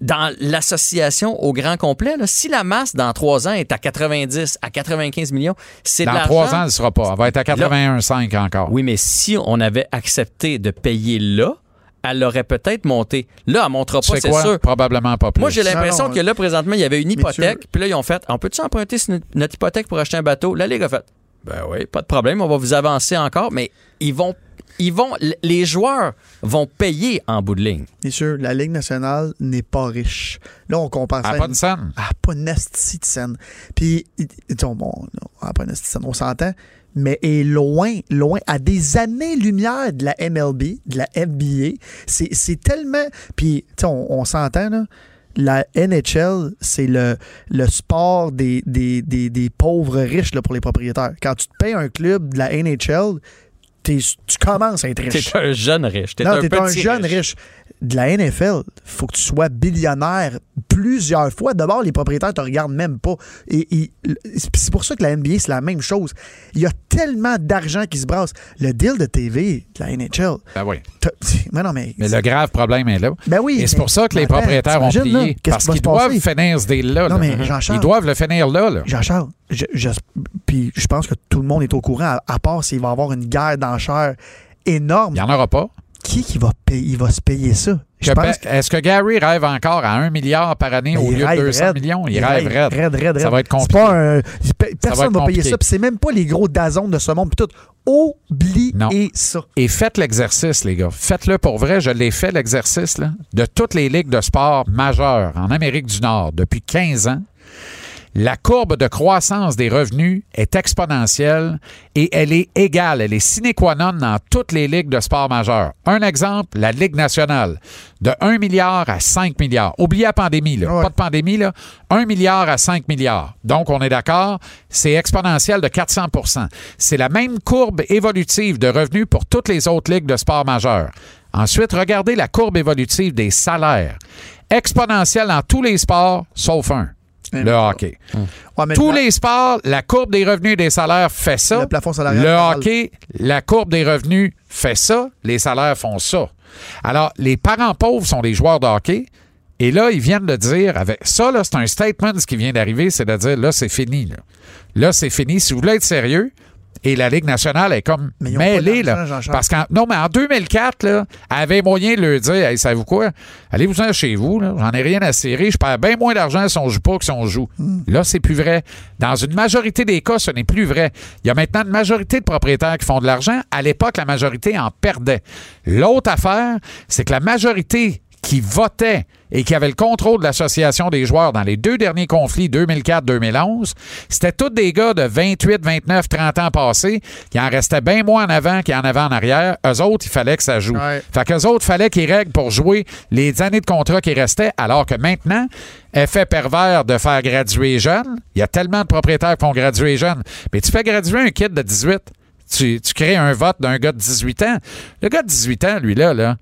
dans l'association au grand complet, là, si la masse dans trois ans est à 90 à 95 millions, c'est
Dans trois ans, elle ne sera pas. Elle va être à 81,5 encore.
Oui, mais si on avait accepté de payer là, elle aurait peut-être monté. Là, elle ne montera pas, c'est
quoi?
sûr.
Probablement pas plus.
Moi, j'ai l'impression que là, présentement, il y avait une hypothèque. Puis là, ils ont fait on peut-tu emprunter notre hypothèque pour acheter un bateau? La Ligue a fait ben oui, pas de problème, on va vous avancer encore. Mais ils vont. Ils vont, les joueurs vont payer en bout de ligne.
Bien sûr, la Ligue nationale n'est pas riche. Là, on compare ça
Elle
à
pas de scène.
Ah, pas une esti de scène. Puis, bon, ah, pas de scène, on s'entend, mais est loin, loin, à des années-lumière de la MLB, de la NBA. C'est c'est tellement. Puis, tu sais, on, on s'entend, là. La NHL, c'est le, le sport des, des, des, des pauvres riches là, pour les propriétaires. Quand tu te payes un club de la NHL, tu commences à être riche.
T'es un jeune riche. T'es
Non,
un
t'es un jeune riche. De la NFL, faut que tu sois billionnaire plusieurs fois. D'abord, les propriétaires te regardent même pas. Et, et- c'est pour ça que la NBA, c'est la même chose. Il y a tellement d'argent qui se brasse. Le deal de TV de la NHL,
Ben oui. <laughs>
mais non, mais.
Mais le grave problème est là.
Ben oui,
Et c'est pour ça que les propriétaires ont
là,
plié. Parce qu'ils doivent finir ce deal-là.
Non,
là.
mais Jean-Charles-
Ils doivent le finir là. là.
Jean-Charles, je, je- puis je pense que tout le monde est au courant, à, à part s'il va y avoir une guerre d'enchères énorme.
Il n'y en aura pas.
Qui qui va, payer, il va se payer ça? Je
Que
pense
ben- Est-ce que Gary rêve encore à 1 milliard par année
Mais
au lieu de
rêve
200
raide.
millions? Il,
Il
rêve
rêve
raide.
raide, raide,
Ça va être compliqué.
pas un- Personne ne va payer ça. C'est même pas les gros dazons de ce monde. Puis tout. Oubliez
Non.
ça.
Et faites l'exercice, les gars. Faites-le pour vrai. Je l'ai fait, l'exercice, là, de toutes les ligues de sport majeures en Amérique du Nord depuis 15 ans. La courbe de croissance des revenus est exponentielle et elle est égale, elle est sine qua non dans toutes les ligues de sport majeures. Un exemple, la Ligue nationale, de 1 milliard à 5 milliards. Oubliez la pandémie, là.
Ouais.
Pas de pandémie, là. 1 milliard à 5 milliards. Donc, on est d'accord, c'est exponentiel de 400% C'est la même courbe évolutive de revenus pour toutes les autres ligues de sport majeures. Ensuite, regardez la courbe évolutive des salaires. Exponentielle dans tous les sports, sauf un, le hockey.
Ouais, mais
Tous
le-
les sports, la courbe des revenus et des salaires fait ça.
Le plafond salarial
Le hockey, la courbe des revenus fait ça. Les salaires font ça. Alors, les parents pauvres sont des joueurs de hockey. Et là, ils viennent de dire, avec ça, là, c'est un statement, ce qui vient d'arriver, c'est de dire, là, c'est fini. Là, là c'est fini. Si vous voulez être sérieux, et la Ligue nationale est comme mêlée, là. Parce qu'en non, mais en 2004, là, elle avait moyen de leur dire, hey, savez-vous quoi? Allez-vous-en chez vous, là. J'en ai rien à serrer. Je perds bien moins d'argent si on joue pas que si on joue.
Hmm.
Là, c'est plus vrai. Dans une majorité des cas, ce n'est plus vrai. Il y a maintenant une majorité de propriétaires qui font de l'argent. À l'époque, la majorité en perdait. L'autre affaire, c'est que la majorité qui votait et qui avait le contrôle de l'association des joueurs dans les deux derniers conflits 2004-2011, c'était tous des gars de 28, 29, 30 ans passés qui en restaient bien moins en avant qu'il y en avait en arrière. Eux autres, il fallait que ça joue.
Ouais.
Fait qu'eux autres, fallait qu'ils règlent pour jouer les années de contrat qui restaient, alors que maintenant, effet pervers de faire graduer jeune, il y a tellement de propriétaires qui font graduer jeune, mais tu fais graduer un kid de 18, tu, tu crées un vote d'un gars de 18 ans. Le gars de 18 ans, lui, là, là,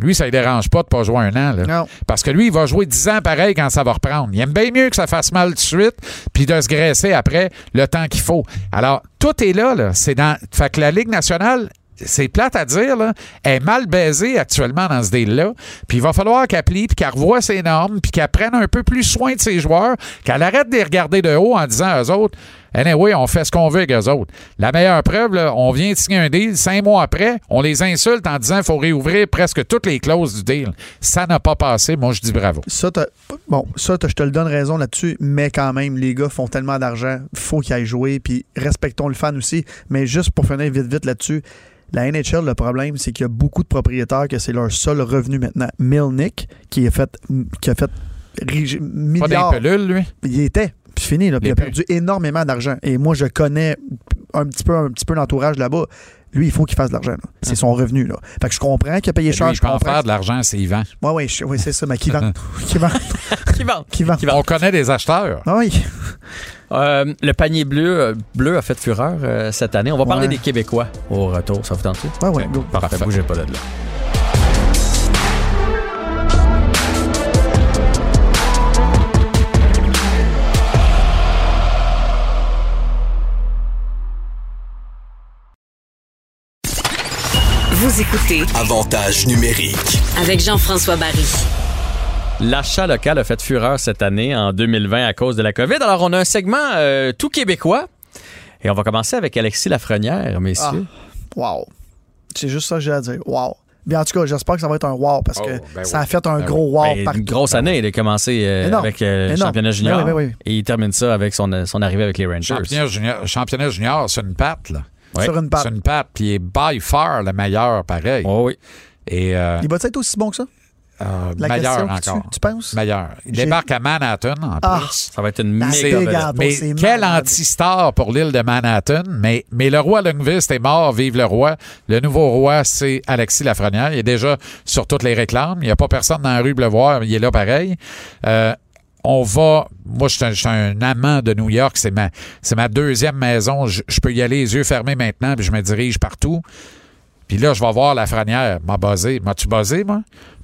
lui, ça ne dérange pas de pas jouer un an. Là.
Non.
Parce que lui, il va jouer 10 ans pareil quand ça va reprendre. Il aime bien mieux que ça fasse mal tout de suite, puis de se graisser après le temps qu'il faut. Alors, tout est là. là. C'est dans. Fait que la Ligue nationale. C'est plate à dire, là, est mal baisée actuellement dans ce deal-là. Puis il va falloir qu'elle plie, puis qu'elle revoie ses normes, puis qu'elle prenne un peu plus soin de ses joueurs, qu'elle arrête de les regarder de haut en disant à eux autres, Anyway, on fait ce qu'on veut avec eux autres. La meilleure preuve, on vient de signer un deal, cinq mois après, on les insulte en disant qu'il faut réouvrir presque toutes les clauses du deal. Ça n'a pas passé. Moi, je dis bravo.
Ça, bon, ça, je te le donne raison là-dessus, mais quand même, les gars font tellement d'argent, faut qu'ils aillent jouer, puis respectons le fan aussi. Mais juste pour finir vite, vite là-dessus, la NHL, le problème, c'est qu'il y a beaucoup de propriétaires que c'est leur seul revenu maintenant. Milnick, qui a fait, qui a fait
Pas
milliards,
des pelules, lui?
il était, puis fini, là, puis il a
est
perdu énormément d'argent. Et moi, je connais un petit peu, un petit peu l'entourage là-bas. Lui, il faut qu'il fasse de l'argent. là. C'est son revenu. Là. Fait que je comprends qu'il a payé cher.
Lui, il
je
peut en
comprends.
faire de l'argent, c'est Yvan.
Je- ouais, c'est ça, mais qui vend? <laughs> qui vend?
Qui vend?
Qui vend.
Qui vend.
On connaît des acheteurs.
Ah oui.
Euh, le panier bleu, euh, bleu a fait fureur euh, cette année. On va parler des Québécois au retour. Ça vous tente?
Ah ouais, go.
Parfait, Parfait. bougez pas de là.
Vous écoutez
Avantage numérique.
avec Jean-François Barry.
L'achat local a fait fureur cette année, en 2020, à cause de la COVID. Alors, on a un segment euh, tout québécois. Et on va commencer avec Alexis Lafrenière, messieurs.
Wow. C'est juste ça que j'ai à dire. Wow. Bien, en tout cas, j'espère que ça va être un wow parce que
Oh, ben
ça
oui.
a fait un
Ben
gros wow
Ben,
partout.
une grosse année. Il a commencé euh, avec euh, le championnat
Ben
junior.
oui, ben oui.
Et il termine ça avec son, son arrivée avec les Rangers.
Championnat junior, championnat junior, c'est une patte, là.
Sur une patte.
C'est une patte, puis il est by far le meilleur, pareil.
Oh oui.
Et euh,
Il va être aussi bon que ça?
Euh,
La
meilleur encore.
tu, tu penses?
Meilleur. Il débarque à Manhattan, en
Ah.
plus.
Ça va être une méga
mais quel anti-star pour l'île de Manhattan. Mais, mais le roi Lundqvist est mort, vive le roi. Le nouveau roi, c'est Alexis Lafrenière. Il est déjà sur toutes les réclames. Il n'y a pas personne dans la rue pour le voir. Il est là pareil. Euh, on va. Moi, je suis un, je suis un amant de New York. C'est ma, c'est ma deuxième maison. Je, je peux y aller les yeux fermés maintenant, puis je me dirige partout. Puis là, je vais voir Lafrenière. M'a buzzé. M'as-tu buzzé, moi?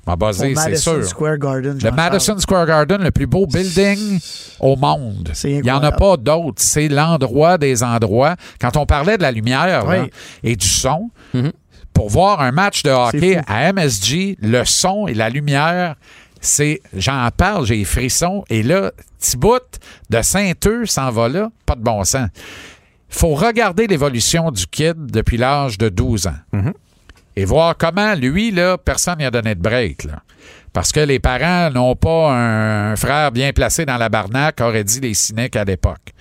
M'a
Au
buzzé, c'est
Madison
sûr.
Square Garden.
Le Madison Square Garden, le plus beau building au monde. Il n'y en a pas d'autres. C'est l'endroit des endroits. Quand on parlait de la lumière là,
Oui.
et du son,
Mhm.
pour voir un match de hockey à MSG, le son et la lumière, c'est, j'en parle, j'ai les frissons. Et là, petit bout de Saint-Eux s'en va là, pas de bon sens. Il faut regarder l'évolution du kid depuis l'âge de 12 ans
Mhm.
Et voir comment, lui, là, personne n'y a donné de break. Parce que les parents n'ont pas un, frère bien placé dans la barnaque, auraient dit les cyniques à l'époque.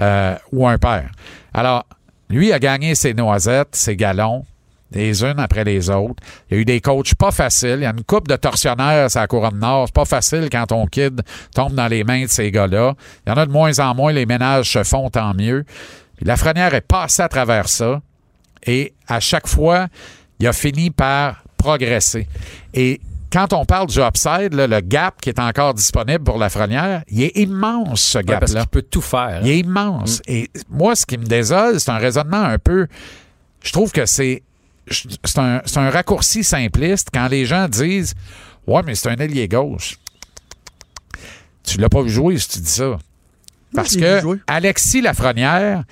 Euh, ou un père. Alors, lui a gagné ses noisettes, ses galons, les unes après les autres. Il y a eu des coachs pas faciles. Il y a une coupe de tortionnaires à la couronne nord. C'est pas facile quand ton kid tombe dans les mains de ces gars-là. Il y en a de moins en moins. Les ménages se font tant mieux. Puis Lafrenière est passé à travers ça. Et à chaque fois, il a fini par progresser. Et quand on parle du upside, là, le gap qui est encore disponible pour Lafrenière, il est immense, ce
Ouais, parce
gap-là.
qu'il peut tout faire.
Il est immense.
Mm.
Et moi, ce qui me désole, c'est un raisonnement un peu. Je trouve que c'est. C'est un, c'est un raccourci simpliste quand les gens disent Ouais, mais c'est un ailier gauche. Tu l'as pas vu jouer si tu dis ça. Parce que. Alexis Lafrenière,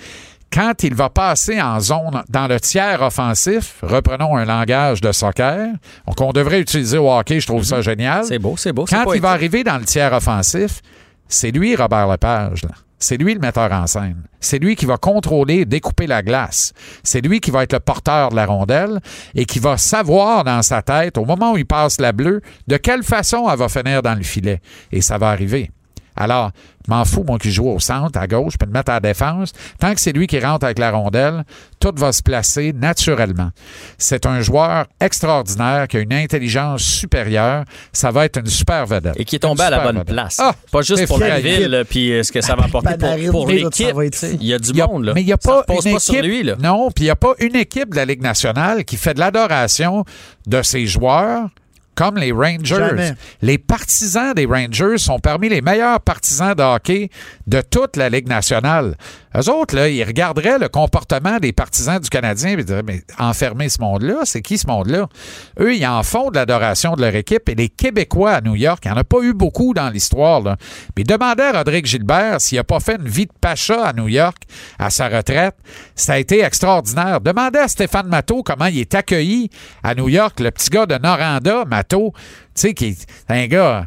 quand il va passer en zone dans le tiers offensif, reprenons un langage de soccer, qu'on devrait utiliser au hockey, je trouve ça génial.
C'est beau, c'est beau. c'est
Quand il va arriver dans le tiers offensif, c'est lui, Robert Lepage. là. C'est lui le metteur en scène. C'est lui qui va contrôler et découper la glace. C'est lui qui va être le porteur de la rondelle et qui va savoir dans sa tête, au moment où il passe la bleue, de quelle façon elle va finir dans le filet. Et ça va arriver. Alors, m'en fous, moi qui joue au centre, à gauche, je peux me mettre à la défense. Tant que c'est lui qui rentre avec la rondelle, tout va se placer naturellement. C'est un joueur extraordinaire qui a une intelligence supérieure. Ça va être une super vedette.
Et qui est tombé à la bonne
vedette.
place.
Ah,
pas juste pour la ville, puis euh, ce que ça va apporter pour, pour l'équipe. Il y a du
Il y a-
monde. Là.
Mais il n'y a
Ça
pas une
pas
équipe.
lui. Là.
Non, puis il n'y a pas une équipe de la Ligue nationale qui fait de l'adoration de ses joueurs comme les Rangers.
Jamais.
Les partisans des Rangers sont parmi les meilleurs partisans de hockey de toute la Ligue nationale. Eux autres, là, ils regarderaient le comportement des partisans du Canadien et diraient, mais enfermer ce monde-là, c'est qui ce monde-là? Eux, ils en font de l'adoration de leur équipe et les Québécois à New York, il n'y en a pas eu beaucoup dans l'histoire. Mais demandez à Rodrigue Gilbert s'il n'a pas fait une vie de pacha à New York à sa retraite. Ça a été extraordinaire. Demandez à Stéphane Matteau comment il est accueilli à New York, le petit gars de Noranda, Matteau, tu sais, qui est un gars.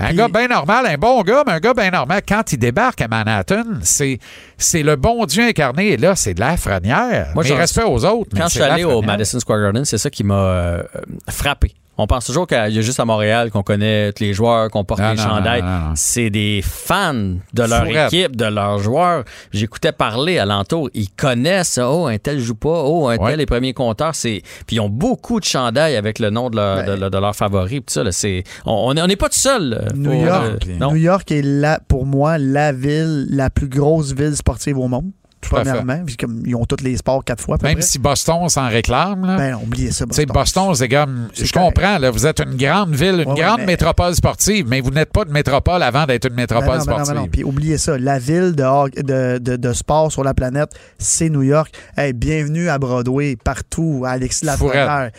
Un gars bien normal, un bon gars, mais un gars bien normal. Quand il débarque à Manhattan, c'est, c'est le bon Dieu incarné. Et là, c'est de la franière.
Moi,
mais respect aux autres. mais
Quand je suis allé au. Madison Square Garden, c'est ça qui m'a euh, frappé. On pense toujours qu'il y a juste à Montréal qu'on connaît tous les joueurs, qu'on porte
Non,
les
non,
chandails. C'est des fans de leur
Fourette.
équipe, de leurs joueurs. J'écoutais parler alentour. Ils connaissent, oh, un tel joue pas, oh, un
Ouais.
tel est premier compteur. C'est... Puis ils ont beaucoup de chandails avec le nom de leur,
Ben.
de, de leur favori. Puis ça, là, c'est... On on n'est pas tout seul. euh,
New
pour,
York,
euh.
New York est la, pour moi la ville, la plus grosse ville sportive au monde.
Tout.
Premièrement, puis comme ils ont tous les sports quatre fois.
Même
près.
si Boston s'en réclame, là.
Ben, oubliez ça.
Sais, Boston, c'est comme. Je
correct.
comprends, là, vous êtes une grande ville, une
Ouais, ouais,
grande
mais-
métropole sportive, mais vous n'êtes pas de métropole avant d'être une
Ben
métropole
non, ben non, ben
sportive.
non. Puis oubliez ça, la ville de, de, de, de sport sur la planète, c'est New York. Hey, bienvenue à Broadway, partout, à Alexis Lafrenière.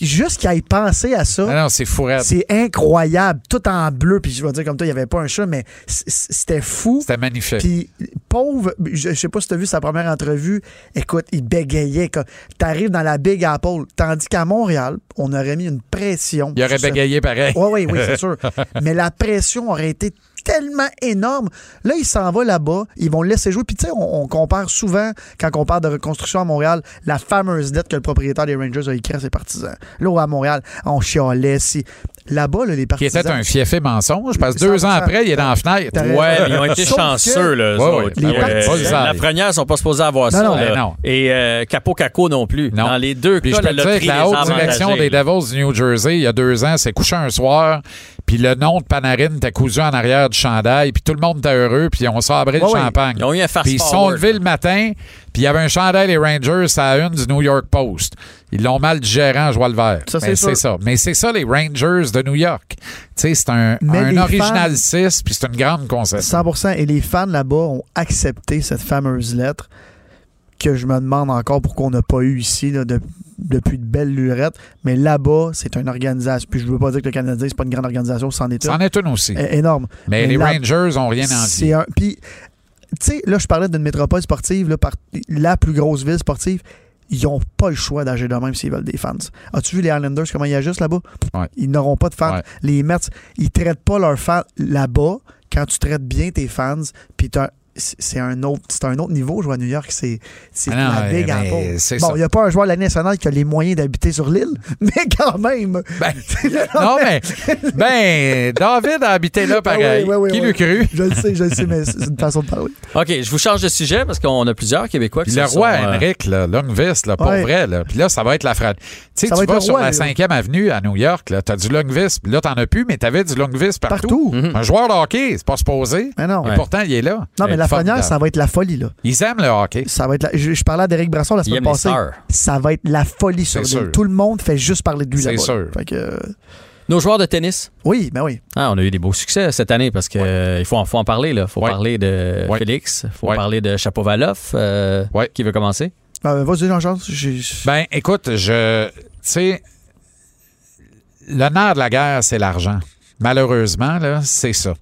Juste qu'il ait pensé à ça,
non, c'est fourette.
c'est incroyable. Tout en bleu, puis je vais dire comme toi, il n'y avait pas un chat, mais c'était fou.
C'était magnifique.
Puis pauvre, je, je sais pas si tu as vu sa première entrevue. Écoute, il bégayait. Tu arrives dans la Big Apple. Tandis qu'à Montréal, on aurait mis une pression.
Il aurait
ce-
bégayé pareil.
Oui, oui, oui, c'est <laughs> sûr. Mais la pression aurait été tellement énorme. Là, il s'en va là-bas. Ils vont le laisser jouer. Puis, tu sais, on, on compare souvent, quand on parle de reconstruction à Montréal, la fameuse lettre que le propriétaire des Rangers a écrite à ses partisans. Là, à Montréal, on chialait. Si... Là-bas, là, les
Qui
partisans.
était un fiefé mensonge, parce que deux ans
100%.
après, il est dans la fenêtre.
Ouais, mais ils ont été chanceux, là.
Les
Euh,
partisans-
la première, ils sont pas supposés avoir
Non,
ça.
non.
là.
Non.
Et euh, Capo Caco non plus.
Non.
Dans les deux
Puis
cas,
je peux dire que la haute direction des Devils du New Jersey, il y a deux ans, s'est couché un soir, puis le nom de Panarin était cousu en arrière du chandail, puis tout le monde était heureux, puis on sabré
Ouais,
le champagne.
Ils ont eu un fast
Puis ils se sont levés le matin, puis il y avait un chandail des Rangers à une du New York Post. Ils l'ont mal digéré en joie le vert.
Ça, c'est
c'est ça. Mais c'est ça, les Rangers de New York. Tu sais, c'est un,
Mais
un original
fans-
6, puis c'est une grande concession.
100% Et les fans là-bas ont accepté cette fameuse lettre que je me demande encore pourquoi on n'a pas eu ici là, de- depuis de belles lurettes. Mais là-bas, c'est une organisation. Puis je veux pas dire que le Canadien, c'est pas une grande organisation, c'en est
C'en
une.
est une aussi.
É- énorme.
Mais,
mais
les
là-
Rangers ont rien envie.
C'est un. Puis, tu sais, là, je parlais d'une métropole sportive, là, par, la plus grosse ville sportive. Ils n'ont pas le choix d'agir de même s'ils veulent des fans. As-tu vu les Islanders, comment ils agissent là-bas?
Ouais.
Ils n'auront pas de fans.
Ouais.
Les Mets, ils traitent pas leurs fans là-bas. Quand tu traites bien tes fans, puis c'est c'est un autre c'est un autre niveau jouer à New York c'est c'est
Ah non,
la big
mais
apple.
c'est
bon il n'y a pas un joueur de l'année nationale qui a les moyens d'habiter sur l'île <laughs> mais quand même
Ben, <laughs> non, mais, ben, David a habité là <laughs> pareil.
Ah oui, oui, oui,
Qui
oui.
l'eût cru?
je le sais je le sais mais c'est une façon de parler
OK, je vous change de sujet parce qu'on a plusieurs Québécois qui
le roi
sont, euh,
Henrik, là, Longvis, là, pour
Ouais.
vrai, là. Puis là, ça va être la fraude. Tu sais, tu vas sur
roi,
la
là.
5e avenue à New York, là, t'as du Longvis, puis là, t'en as plus, mais t'avais du Longvis partout.
Partout.
Mhm.
Un joueur de hockey, c'est pas supposé.
mais non
Et
Ouais.
pourtant, il est là.
non mais la ça va être la folie là
Ils aiment le hockey.
ça va être la- je, je parlais à Derek Brasson la semaine passée ça va être la folie sur
C'est sûr.
tout le monde fait juste parler de lui
C'est
là-bas
sûr.
Fait que, euh,
Nos joueurs de tennis?
oui ben oui
Ah, on a eu des beaux succès cette année parce que euh, il faut en, faut en parler. Il faut
Ouais.
parler de
Ouais.
Félix, il faut
Ouais.
parler de Chapovalov. euh,
Ouais.
Qui veut commencer?
Euh, vas-y Jean-Charles
Ben, écoute, je. Tu sais, le nerf de la guerre, c'est l'argent. Malheureusement, là, c'est ça.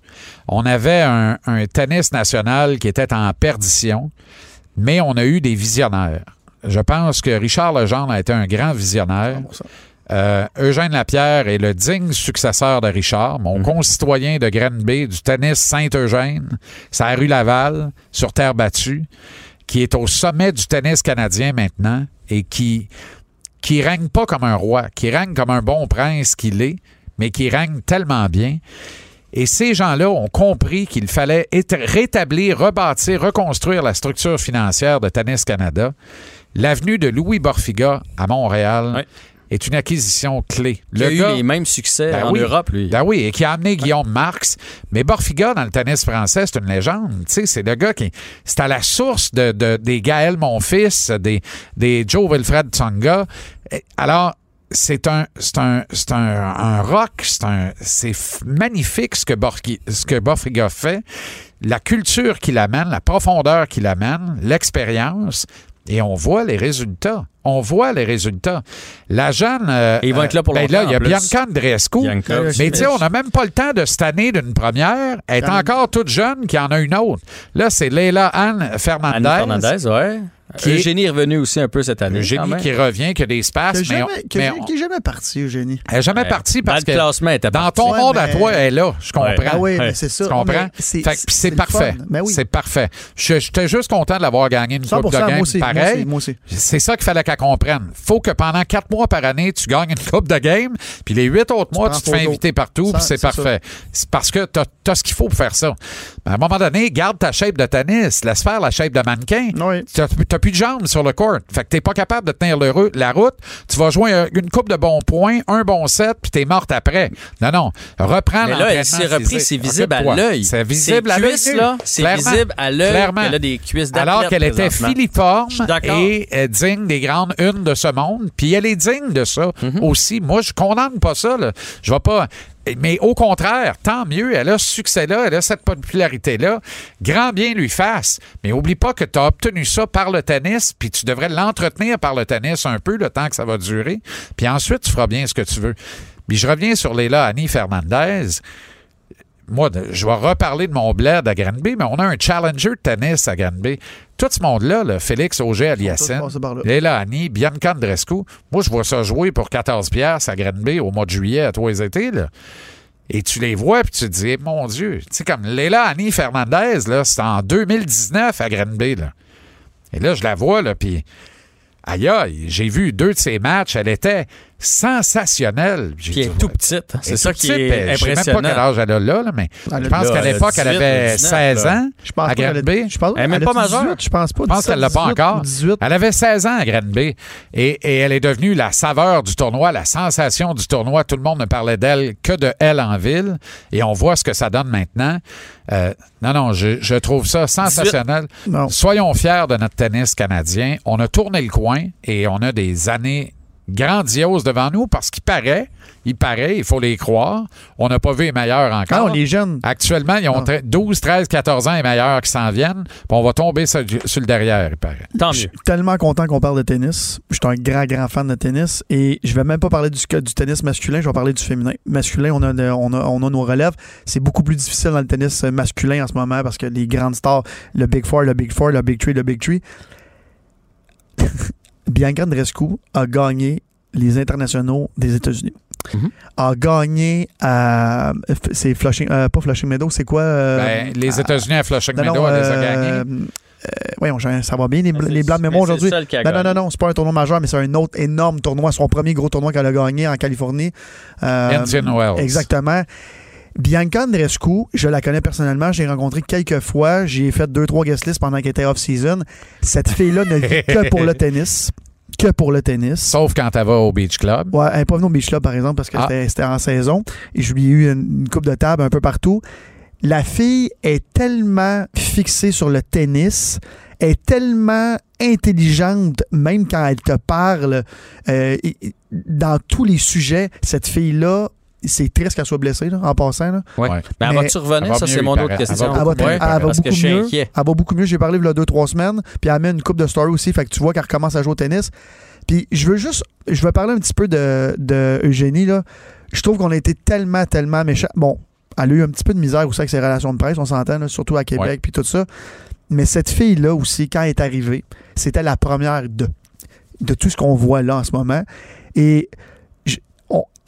On avait un, un tennis national qui était en perdition, mais on a eu des visionnaires. Je pense que Richard Legendre a été un grand visionnaire.
Ça.
Euh, Eugène Lapierre est le digne successeur de Richard, mon concitoyen de Granby du tennis Saint-Eugène, à rue Laval, sur terre battue, qui est au sommet du tennis canadien maintenant et qui qui règne pas comme un roi, qui règne comme un bon prince qu'il est, mais qui règne tellement bien. Et ces gens-là ont compris qu'il fallait éta- rétablir, rebâtir, reconstruire la structure financière de Tennis Canada. L'avenue de Louis Borfiga à Montréal est une acquisition clé.
Il a eu les mêmes succès
Ben
en
oui.
Europe, lui.
Ben oui, et qui a amené Guillaume Marx. Mais Borfiga, dans le tennis français, c'est une légende. C'est le gars qui. C'est à la source de, de- des Gaël Monfils, des, des Joe Wilfred Tsonga. Alors, c'est un, c'est un, c'est un, un rock, c'est un, c'est f- magnifique ce que, Borki- ce que Borfiga fait, la culture qu'il amène, la profondeur qu'il amène, l'expérience, et on voit les résultats. On voit les résultats. La jeune. euh,
Et ils vont être là pour
ben
longtemps,
là, il y a. Bianca Andreescu.
Bianca.
Mais tu sais, on n'a même pas le temps de cette année d'une première. Elle est
Quand-
encore toute jeune qui en a une autre. Là, c'est Leila Anne Fernandez.
Annie Fernandez, ouais.
Qui est-
Eugénie est revenu aussi un peu cette année.
Le
quand
génie
même.
qui revient, qui a des espaces,
qui est
mais, on-
jamais, qui-
mais
qui est jamais parti Eugénie
elle n'est jamais
Ouais.
partie
Dans
parce
le
que
classement, elle
dans
partie.
ton
Ouais,
monde à toi, elle est là. Je comprends.
Ouais.
ah oui
Ouais.
c'est ça
Tu comprends?
Mais c'est-
Fait que- puis c'est
le
parfait.
Ben oui.
C'est parfait. Je- J'étais juste content de l'avoir gagné une
100%,
coupe de game
aussi, moi
pareil.
aussi, moi aussi.
C'est ça qu'il fallait qu'elle comprenne. faut que pendant quatre mois par année, tu gagnes une coupe de game, puis les huit autres mois, tu te fais inviter partout, puis c'est parfait. C'est parce que tu as, ce qu'il faut pour faire ça. À un moment donné, garde ta shape de tennis, laisse faire la shape de mannequin.
Oui.
Tu n'as plus de jambes sur le court. Fait que tu pas capable de tenir le la route. Tu vas jouer un- une coupe de bons points, un bon set, puis tu es morte après. Non, non. Reprends
là,
l'entraînement
elle s'est
physique.
c'est visible à l'œil.
C'est visible à l'œil.
là, c'est visible à l'œil
Clairement.
qu'elle a des cuisses
Alors qu'elle était filiforme et euh, digne des grandes unes de ce monde. Puis elle est digne de ça
Mhm.
aussi. Moi, je condamne pas ça. Là. Je vais pas. Mais au contraire, tant mieux. Elle a ce succès-là, elle a cette popularité-là. Grand bien lui fasse. Mais oublie pas que tu as obtenu ça par le tennis, puis tu devrais l'entretenir par le tennis un peu le temps que ça va durer. Puis ensuite, tu feras bien ce que tu veux. Puis je reviens sur Léla Annie Fernandez moi, je vais reparler de mon bled à Granby, mais on a un challenger de tennis à Granby. Tout ce monde-là, là, Félix Auger aliassine. Léla Annie, Bianca Andrescu, moi, je vois ça jouer pour 14 piastres à Granby au mois de juillet à tous les étés. Là. Et tu les vois, puis tu te dis, mon Dieu, tu sais, comme Léla Annie Fernandez, là, c'était en 2019 à Granby. Là. Et là, je la vois, là, puis aïe, aïe, j'ai vu deux de ses matchs, elle était sensationnelle. J'ai
Qui est tout petite. C'est ça qui
petite,
est
elle- Je sais même pas quel
impressionnant.
âge elle a là, là, mais je pense qu'à l'époque, elle
18,
avait
19,
16
là.
ans
Je pense
à Granby.
je pense,
Elle est même pas
18,
majeure.
Je pense pas.
Je pense qu'elle l'a pas
17,
encore.
18.
Elle avait 16 ans à Granby et, et elle est devenue la saveur du tournoi, la sensation du tournoi. Tout le monde ne parlait d'elle que de elle en ville et on voit ce que ça donne maintenant. Euh, non, non, je, je trouve ça sensationnel. Soyons fiers de notre tennis canadien. On a tourné le coin et on a des années grandioses devant nous parce qu'il paraît, il paraît, il faut les croire. On n'a pas vu les meilleurs
Ah,
encore.
on les jeunes.
Actuellement, ils ont
Ah.
tre- 12, 13, 14 ans et meilleurs qui s'en viennent. Puis on va tomber sur, sur le derrière, il paraît.
Tant
Je suis tellement content qu'on parle de tennis. Je suis un grand, grand fan de tennis. Et je vais même pas parler du, du tennis masculin, je vais parler du féminin. Masculin, on a, on a, on a nos relèves. C'est beaucoup plus difficile dans le tennis masculin en ce moment parce que les grandes stars, le Big Four, le Big Four, le Big Three, le Big Three. Bianca Andreescu a gagné les internationaux des États-Unis.
Mhm.
A gagné à. C'est Flushing. euh, pas Flushing Meadow, c'est quoi euh,
Ben, les
à-
États-Unis à Flushing
non,
Meadow,
non,
elle les a
euh,
gagnés.
euh, voyons, ça va bien, les,
Mais
les blancs de
mais
mémoire
c'est
aujourd'hui.
le seul qui a
Ben non,
gagné.
non, non, c'est pas un tournoi majeur, mais c'est un autre énorme tournoi, son premier gros tournoi qu'elle a gagné en Californie. Euh,
Indian Wells.
Exactement. Bianca Andreescu, je la connais personnellement, j'ai rencontré quelques fois, j'ai fait deux, trois guest lists pendant qu'elle était off-season. Cette fille-là ne vit que pour le tennis. Que pour le tennis.
Sauf quand elle va au Beach Club.
Ouais, elle n'est pas venue au Beach Club, par exemple, parce que
Ah.
c'était- en saison. Et je lui ai eu une, une coupe de table un peu partout. La fille est tellement fixée sur le tennis, est tellement intelligente, même quand elle te parle euh, dans tous les sujets. Cette fille-là, c'est triste qu'elle soit blessée, là, en passant. là.
Ouais.
Ouais.
Mais,
Mais-
va-tu
Elle
revenir?
va
Ça, c'est mon autre question.
Elle va
Elle va,
beaucoup
très-
Ouais,
elle va
parce que je
beaucoup
suis
mieux.
inquiet.
Elle va beaucoup mieux. J'ai parlé il y a deux, trois semaines. Puis elle met une coupe de story aussi. Fait que tu vois qu'elle recommence à jouer au tennis. Puis je veux juste. Je veux parler un petit peu de, de Eugénie. Là. Je trouve qu'on a été tellement, tellement méchants. Bon, elle a eu un petit peu de misère aussi avec ses relations de presse, on s'entend, là, surtout à Québec, puis tout ça. Mais cette fille-là aussi, quand elle est arrivée, c'était la première de, de tout ce qu'on voit là en ce moment. Et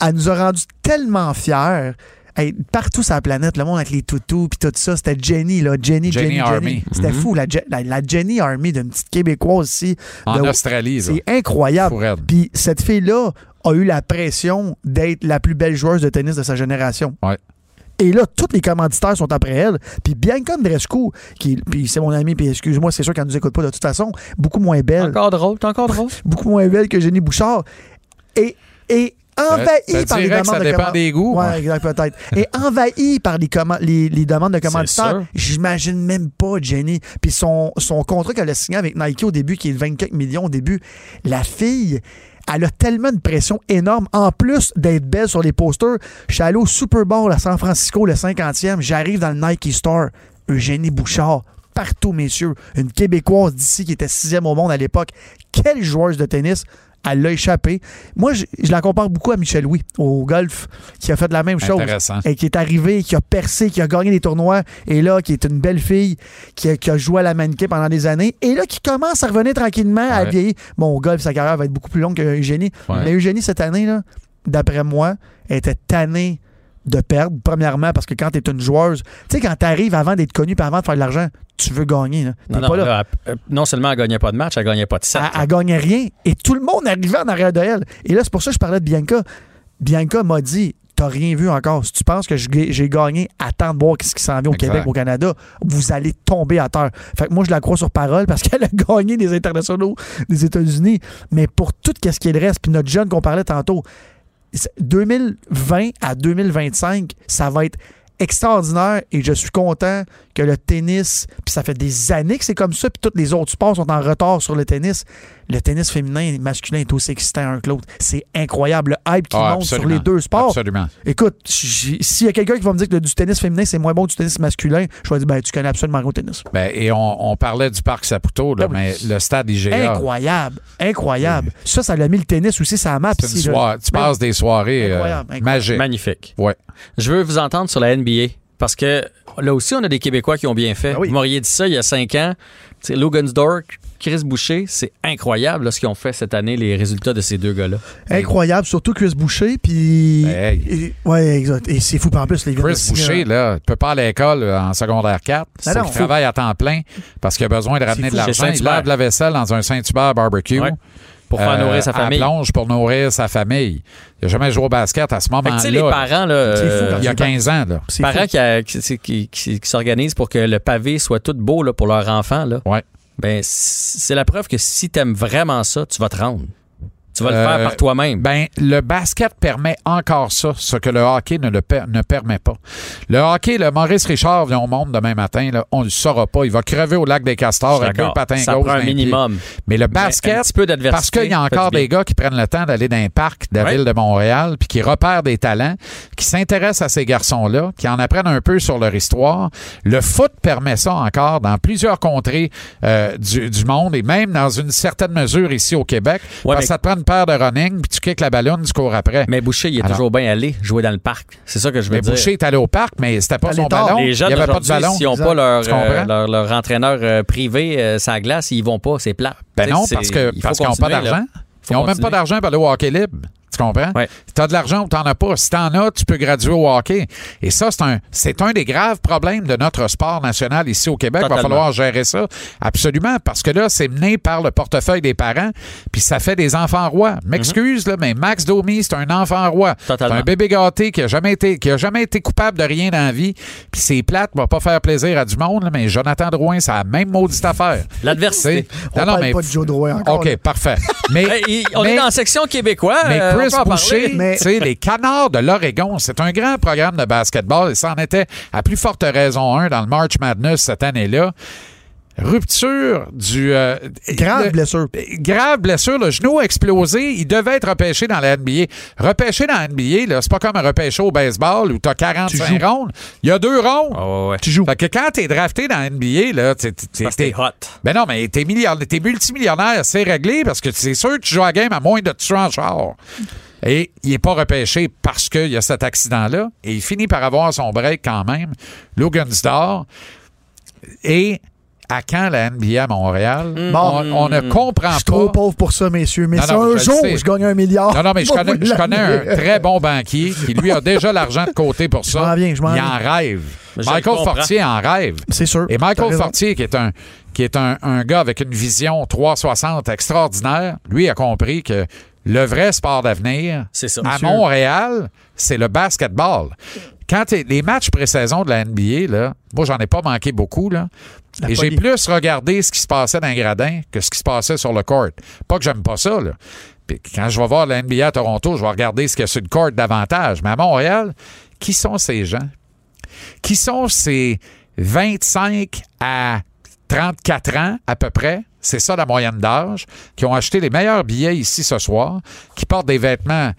elle nous a rendus tellement fiers. Hey, partout sur la planète, le monde avec les toutous puis tout ça, c'était Jenny, là. Jenny,
Jenny
Jenny,
Army.
Jenny. C'était
Mhm.
fou, la, Je- la, la Jenny Army d'une petite Québécoise ici.
En
de-
Australie, là.
C'est incroyable. Puis cette fille-là a eu la pression d'être la plus belle joueuse de tennis de sa génération.
Ouais.
Et là, tous les commanditaires sont après elle. Puis Bianca Andreescu, qui, puis c'est mon ami, puis excuse-moi, c'est sûr qu'elle nous écoute pas de toute façon, beaucoup moins belle,
Encore drôle, t'es encore drôle? <laughs>
beaucoup moins belle que Jenny Bouchard, et, et envahie
Ça
par les demandes
ça
de
dépend
command-
des goûts.
Ouais, exact, peut-être. Et <laughs> envahi par les, comman- les, les demandes de commanditaires. J'imagine même pas, Jenny. Puis son, son contrat qu'elle a signé avec Nike au début, qui est de 24 millions au début, la fille, elle a tellement de pression énorme. En plus d'être belle sur les posters, je suis allé au Super Bowl à San Francisco, le 50e. J'arrive dans le Nike Store. Eugénie Bouchard, partout, messieurs. Une Québécoise d'ici qui était sixième au monde à l'époque. Quelle joueuse de tennis! Elle l'a échappé. Moi, je, je la compare beaucoup à Michel Louis au golf, qui a fait la même chose. Et qui est arrivé, qui a percé, qui a gagné des tournois, et là, qui est une belle fille, qui a, qui a joué à la mannequin pendant des années, et là, qui commence à revenir tranquillement à vieillir. Bon, au golf, sa carrière va être beaucoup plus longue que Eugénie.
Ouais.
Mais Eugénie, cette année, là, d'après moi, était tannée de perdre, premièrement, parce que quand tu es une joueuse, tu sais, quand tu arrives avant d'être connu puis avant de faire de l'argent, tu veux gagner. Là.
Non, non,
pas là.
là, elle- euh, non seulement elle gagnait pas de match, elle gagnait pas de set.
Elle, elle gagnait rien. Et tout le monde arrivait en arrière de elle. Et là, c'est pour ça que je parlais de Bianca. Bianca m'a dit T'as rien vu encore. Si tu penses que j'ai gagné, attends de voir ce qui s'en vient au
Exact.
Québec, au Canada, vous allez tomber à terre. Fait que moi, je la crois sur parole parce <laughs> qu'elle a gagné des internationaux des États-Unis. Mais pour tout ce qui est le reste, puis notre jeune qu'on parlait tantôt, 2020 à 2025, ça va être extraordinaire et je suis content que le tennis, puis ça fait des années que c'est comme ça, puis tous les autres sports sont en retard sur le tennis. Le tennis féminin et masculin est aussi excitant un que l'autre. C'est incroyable. Le hype qui
Ah,
monte sur les deux sports.
Absolument.
Écoute, s'il y a quelqu'un qui va me dire que le- du tennis féminin, c'est moins bon que du tennis masculin, je vais dire, ben, tu connais absolument rien au tennis.
Ben, et on, on parlait du parc Saputo, là,
Ben
mais le stade IGA.
Incroyable. Incroyable. Ça, ça l'a mis le tennis aussi, ça map. Ici,
tu
Ben,
passes des soirées euh,
Incroyable.
Magnifique.
Ouais.
Je veux vous entendre sur la NBA. Parce que là aussi, on a des Québécois qui ont bien fait.
Ben oui.
Vous m'auriez dit ça il y a cinq ans. Tu sais, Logan Stork, Chris Boucher, c'est incroyable là, ce qu'ils ont fait cette année, les résultats de ces deux gars-là.
Incroyable, surtout Chris Boucher. Puis.
Hey.
Et- ouais, exact. Et c'est fou. En plus, les de
Chris
signer
Boucher, là, tu peux pas aller à l'école euh, en secondaire 4.
Ah non.
il travaille à temps plein parce qu'il a besoin de ramener de l'argent. Il lave la vaisselle dans un Saint-Hubert barbecue.
Ouais. Pour faire
euh,
nourrir sa
à la
famille.
plonge pour nourrir sa famille. Il n'a jamais joué au basket à ce
que, tu sais, les
moment-là.
parents, là,
C'est fou,
euh,
Il y a 15 ans, là.
c'est
parents
fou.
qui, a- qui, qui- qui- qui- qui s'organisent pour que le pavé soit tout beau là, pour leur enfant, là,
Ouais.
Ben, c'est la preuve que si tu aimes vraiment ça, tu vas te rendre. Tu vas le
Euh,
faire par toi-même.
Ben, le basket permet encore ça, ce que le hockey ne, le per- ne permet pas. Le hockey, le Maurice Richard vient au monde demain matin, là, on ne le saura pas. Il va crever au lac des Castors avec deux patins
ça
gauche
prend un
pied.
minimum.
Mais le
Mais un
basket,
petit peu
parce qu'il y a encore des gars qui prennent le temps d'aller dans un parc de la
Ouais.
ville de Montréal, puis qui repèrent des talents, qui s'intéressent à ces garçons-là, qui en apprennent un peu sur leur histoire. Le foot permet ça encore dans plusieurs contrées euh, du, du monde et même dans une certaine mesure ici au Québec.
Ouais,
parce que ça te prend une paire de running, puis tu kicks la ballonne, tu cours après.
Mais Boucher, il est
Alors-
toujours bien allé jouer dans le parc. C'est ça que je veux
Mais
dire.
Boucher est allé au parc, mais c'était pas son
tard.
ballon.
les
Il
jeunes
n'y avait pas de ballon.
s'ils n'ont pas leur, euh, leur, leur entraîneur euh, privé euh, sa glace, ils vont pas, c'est plat.
Ben non, parce
il
qu'ils n'ont pas d'argent. Ils n'ont même pas d'argent pour aller au hockey libre. Tu comprends?
Ouais.
Tu as de l'argent ou tu n'en as pas. Si tu en as, tu peux graduer au hockey. Et ça, c'est un, c'est un des graves problèmes de notre sport national ici au Québec. Il va falloir gérer ça. Absolument. Parce que là, c'est mené par le portefeuille des parents, puis ça fait des enfants rois. M'excuse, là, mais Max Domi, c'est un enfant roi. C'est
Totalement.
un bébé gâté qui a jamais été, qui a jamais été coupable de rien dans la vie. Puis c'est plate, va pas faire plaisir à du monde, là, mais Jonathan Drouin, c'est la même maudite affaire.
L'adversité.
On parle pas de Joe Drouin encore.
OK,
là.
parfait. Mais, <laughs>
on
mais-
est dans la section québécois.
mais
euh,
Chris
peut en parler.
Boucher,
Mais-
tu sais, les Canards de l'Oregon, c'est un grand programme de basketball et ça en était à plus forte raison un dans le March Madness cette année-là. Rupture du... euh,
Grave
le-
blessure.
Grave blessure, le genou a explosé. Il devait être repêché dans la NBA. Repêché dans la NBA, là, c'est pas comme un repêché au baseball où tu as 45
joues.
rondes. Il y a deux rondes.
Ah ouais.
Tu joues.
Fait que quand t'es drafté dans la NBA, là, t'es,
hot.
ben non, mais t'es, t'es multimillionnaire, c'est réglé parce que c'est sûr que tu joues à la game à moins de tuer en char. Et il n'est pas repêché parce qu'il y a cet accident-là. Et il finit par avoir son break quand même. Logan Star. Et à quand la NBA à Montréal?
Bon.
on, on ne comprend
Je suis trop
pas.
pauvre pour ça, messieurs. Mais
Non, non,
un
je
jour, je gagne un milliard.
Non, non, mais je <laughs> connais,
vous
je connais un très bon banquier qui, lui, a déjà l'argent de côté pour ça.
Je viens, je m'en
il en rêve.
Mais
Michael. Fortier en rêve.
C'est sûr.
Et Michael. Fortier, qui est un qui est un, un gars avec une vision 360 extraordinaire, lui a compris que le vrai sport d'avenir à. Montréal, c'est le basketball. Quand les matchs pré-saison de la NBA, là, moi, j'en ai pas manqué beaucoup. Là,
La
et j'ai plus regardé ce qui se passait dans les gradins que ce qui se passait sur le court. Pas que j'aime pas ça. Là. Puis quand je vais voir la NBA à Toronto, je vais regarder ce qu'il y a sur le court davantage. Mais à Montréal, qui sont ces gens? Qui sont ces 25 à 34 ans à peu près? C'est ça la moyenne d'âge, qui ont acheté les meilleurs billets ici ce soir, qui portent des vêtements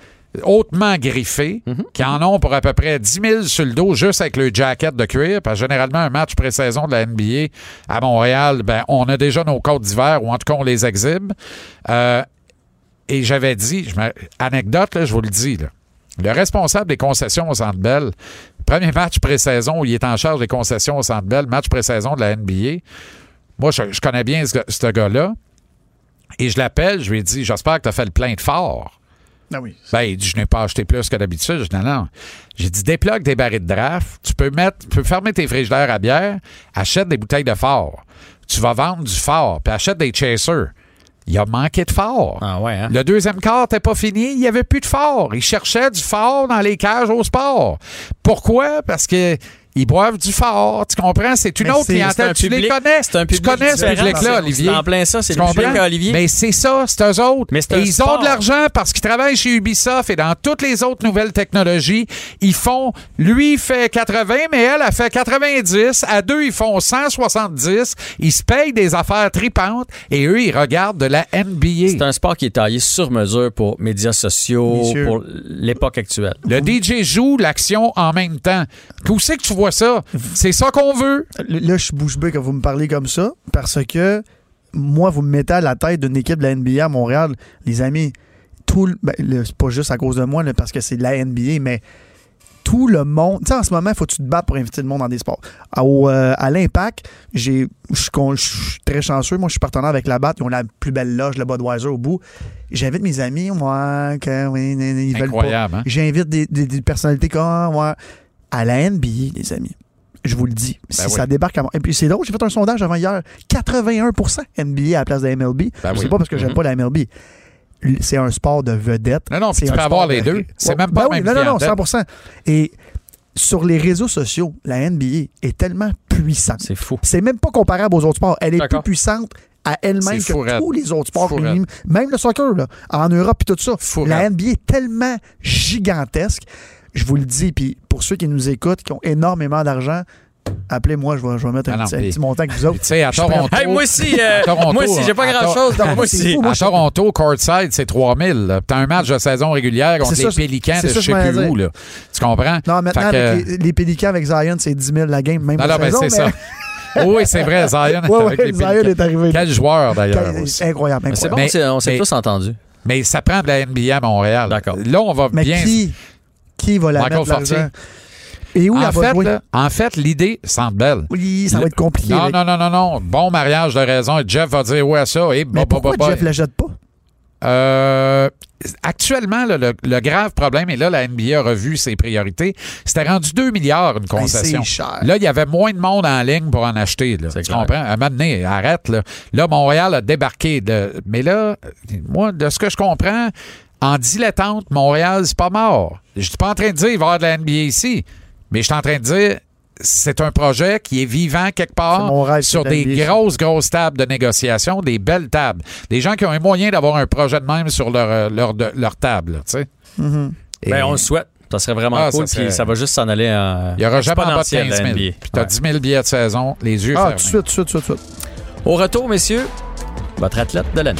hautement griffés, qui en ont pour à peu près 10 000 sur le dos juste avec le jacket de cuir. Parce que généralement, un match pré-saison de la NBA à Montréal, ben, on a déjà nos côtes d'hiver, ou en tout cas, on les exhibe. Euh, et j'avais dit, je anecdote, là, je vous le dis, là, le responsable des concessions au Centre Bell, premier match pré-saison où il est en charge des concessions au Centre Bell, match pré-saison de la NBA, moi, je, je connais bien ce, ce gars-là, et je l'appelle, je lui ai dit, j'espère que tu as fait le plein de fort.
Ah oui.
Ben, il dit, je n'ai pas acheté plus que d'habitude. Je dis, non, non. J'ai dit, déplogue tes barils de draft. Tu peux mettre, tu peux fermer tes frigidaires à bière. Achète des bouteilles de fort. Tu vas vendre du fort. Puis achète des chasers. Il a manqué de fort.
Ah ouais, hein?
Le deuxième quart n'était pas fini. Il n'y avait plus de fort. Il cherchait du fort dans les cages au sport. Pourquoi? Parce que ils boivent du fort. Tu comprends? C'est une
Mais
autre
c'est-
clientèle.
un
Tu les connais.
c'est un
tu
public
connais ce public-là, Olivier.
en plein ça, c'est
Tu
le public Olivier.
Mais c'est ça, c'est eux autres.
Mais c'est
Et
un
ils
sport.
ont de l'argent parce qu'ils travaillent chez Ubisoft et dans toutes les autres nouvelles technologies. Ils font, lui, il fait 80, mais elle a fait 90. À deux, ils font 170. Ils se payent des affaires tripantes et eux, ils regardent de la NBA.
C'est un sport qui est taillé sur mesure pour médias sociaux, pour l'époque actuelle.
Le DJ joue l'action en même temps. Où c'est que tu vois ça? C'est ça qu'on veut.
Là, je suis bouche bée quand vous me parlez comme ça, parce que moi, vous me mettez à la tête d'une équipe de la NBA à Montréal, les amis. Tout, ben, c'est pas juste à cause de moi, là, parce que c'est de la NBA, mais tout le monde. Tu sais, en ce moment, il faut que tu te battes pour inviter le monde dans des sports. À, au, euh, à l'Impact, je suis très chanceux. Moi, je suis partenaire avec la BAT. Ils ont la plus belle loge, le Budweiser au bout. J'invite mes amis, moi, n- ils veulent pas.
Hein?
J'invite des, des- des personnalités comme ouais. À la NBA, les amis. Je vous le dis. Si
Ben oui.
ça débarque à moi. Et puis c'est drôle, j'ai fait un sondage avant hier. 81% NBA à la place de la MLB.
Ben
sais
oui.
pas parce que j'aime
Mhm.
pas la MLB. C'est un sport de vedette.
Non, non,
C'est
tu peux avoir les
de-
deux. C'est
Ouais,
même pas
ben
la
oui,
même
Non, non, non,
clientèle.
100 Et sur les réseaux sociaux, la NBA est tellement puissante.
C'est fou.
C'est même pas comparable aux autres sports. Elle est plus puissante à elle-même
C'est
que tous les autres sports. Même le soccer, là, en Europe et tout ça. La. NBA est tellement gigantesque. Je vous le dis, puis pour ceux qui nous écoutent, qui ont énormément d'argent, appelez-moi, je vais, je vais mettre un,
Ah non,
petit, un
puis-
petit montant avec vous autres.
Puis, tu sais, à.
Hey, moi aussi, euh,
Toronto,
moi aussi, j'ai pas
à
grand
Tor-
chose.
Non,
moi
mais c'est
aussi.
fou, moi,
À
je-
Toronto, courtside, c'est 3000. là. T'as un match de saison régulière contre
C'est
les
ça,
Pélicans
c'est
de je sais plus où. Là. Tu comprends?
Non, maintenant,
que-
avec les, les Pélicans avec Zion, c'est 10 000 la game, même
Non, ben,
saison,
c'est ça.
mais- <laughs>
oui, c'est vrai, Zion est
Ouais,
avec
ouais,
les
Zion est arrivé.
Quel joueur, d'ailleurs.
Incroyable,
Mais c'est
incroyable.
bon,
Mais-
on s'est
mais-
tous entendus.
Mais ça prend de la NBA à Montréal.
D'accord.
Là, on va
Mais
bien.
Qui, va la
Michael
mettre l'argent? Et où
en,
va
fait,
jouer?
là, en fait, l'idée semble belle.
Oui, ça va être compliqué.
Non,
avec-
non, non, non, non. Bon mariage de raison. Et Jeff va dire oui à ça. Et
Mais pourquoi
bah, bah.
Jeff la jette pas?
Euh, actuellement, là, le, le grave problème, et là, la NBA a revu ses priorités, c'était rendu 2 milliards une concession.
Cher.
Là, il y avait moins de monde en ligne pour en acheter. Là.
C'est
Tu
clair.
comprends? À un moment donné, arrête. Là, là Montréal a débarqué. de- mais là, moi, de ce que je comprends, en dilettante, Montréal, c'est pas mort. Je suis pas en train de dire qu'il va y avoir de la NBA ici, mais je suis en train de dire c'est un projet qui est vivant quelque part
rêve,
sur des grosses, grosses tables de négociation, des belles tables. Des gens qui ont un moyen d'avoir un projet de même sur leur, euh, leur, de- leur table. tu sais.
Mhm.
Et
Ben, on le souhaite. Ça serait vraiment
Ah,
cool.
ça serait-
ça va juste s'en aller en.
Il n'y aura jamais en bas de
exponentiel,
15 000.
la
Puis tu as
Ouais.
10 000 billets de saison, les yeux
Ah,
fermés.
tout de suite, tout de suite, tout de suite.
Au retour, messieurs, votre athlète de l'année.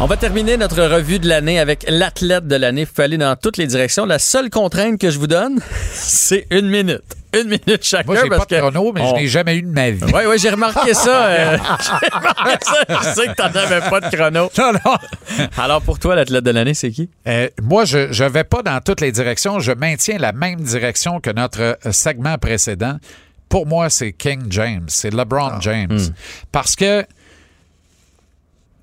On va terminer notre revue de l'année avec l'athlète de l'année. Vous pouvez aller dans toutes les directions. La seule contrainte que je vous donne, <laughs> c'est une minute. Une minute chacun.
Moi, j'ai pas
parce
de
que
chrono, mais
on-
je n'ai jamais eu de ma vie.
Oui, oui, j'ai remarqué ça. euh, <laughs> <laughs> j'ai remarqué ça. Je sais que t'en avais pas de chrono.
Non, non.
Alors, pour toi, l'athlète de l'année, c'est qui?
Euh, moi, je ne vais pas dans toutes les directions. Je maintiens la même direction que notre euh, segment précédent. Pour moi, c'est King James. C'est LeBron James. Parce que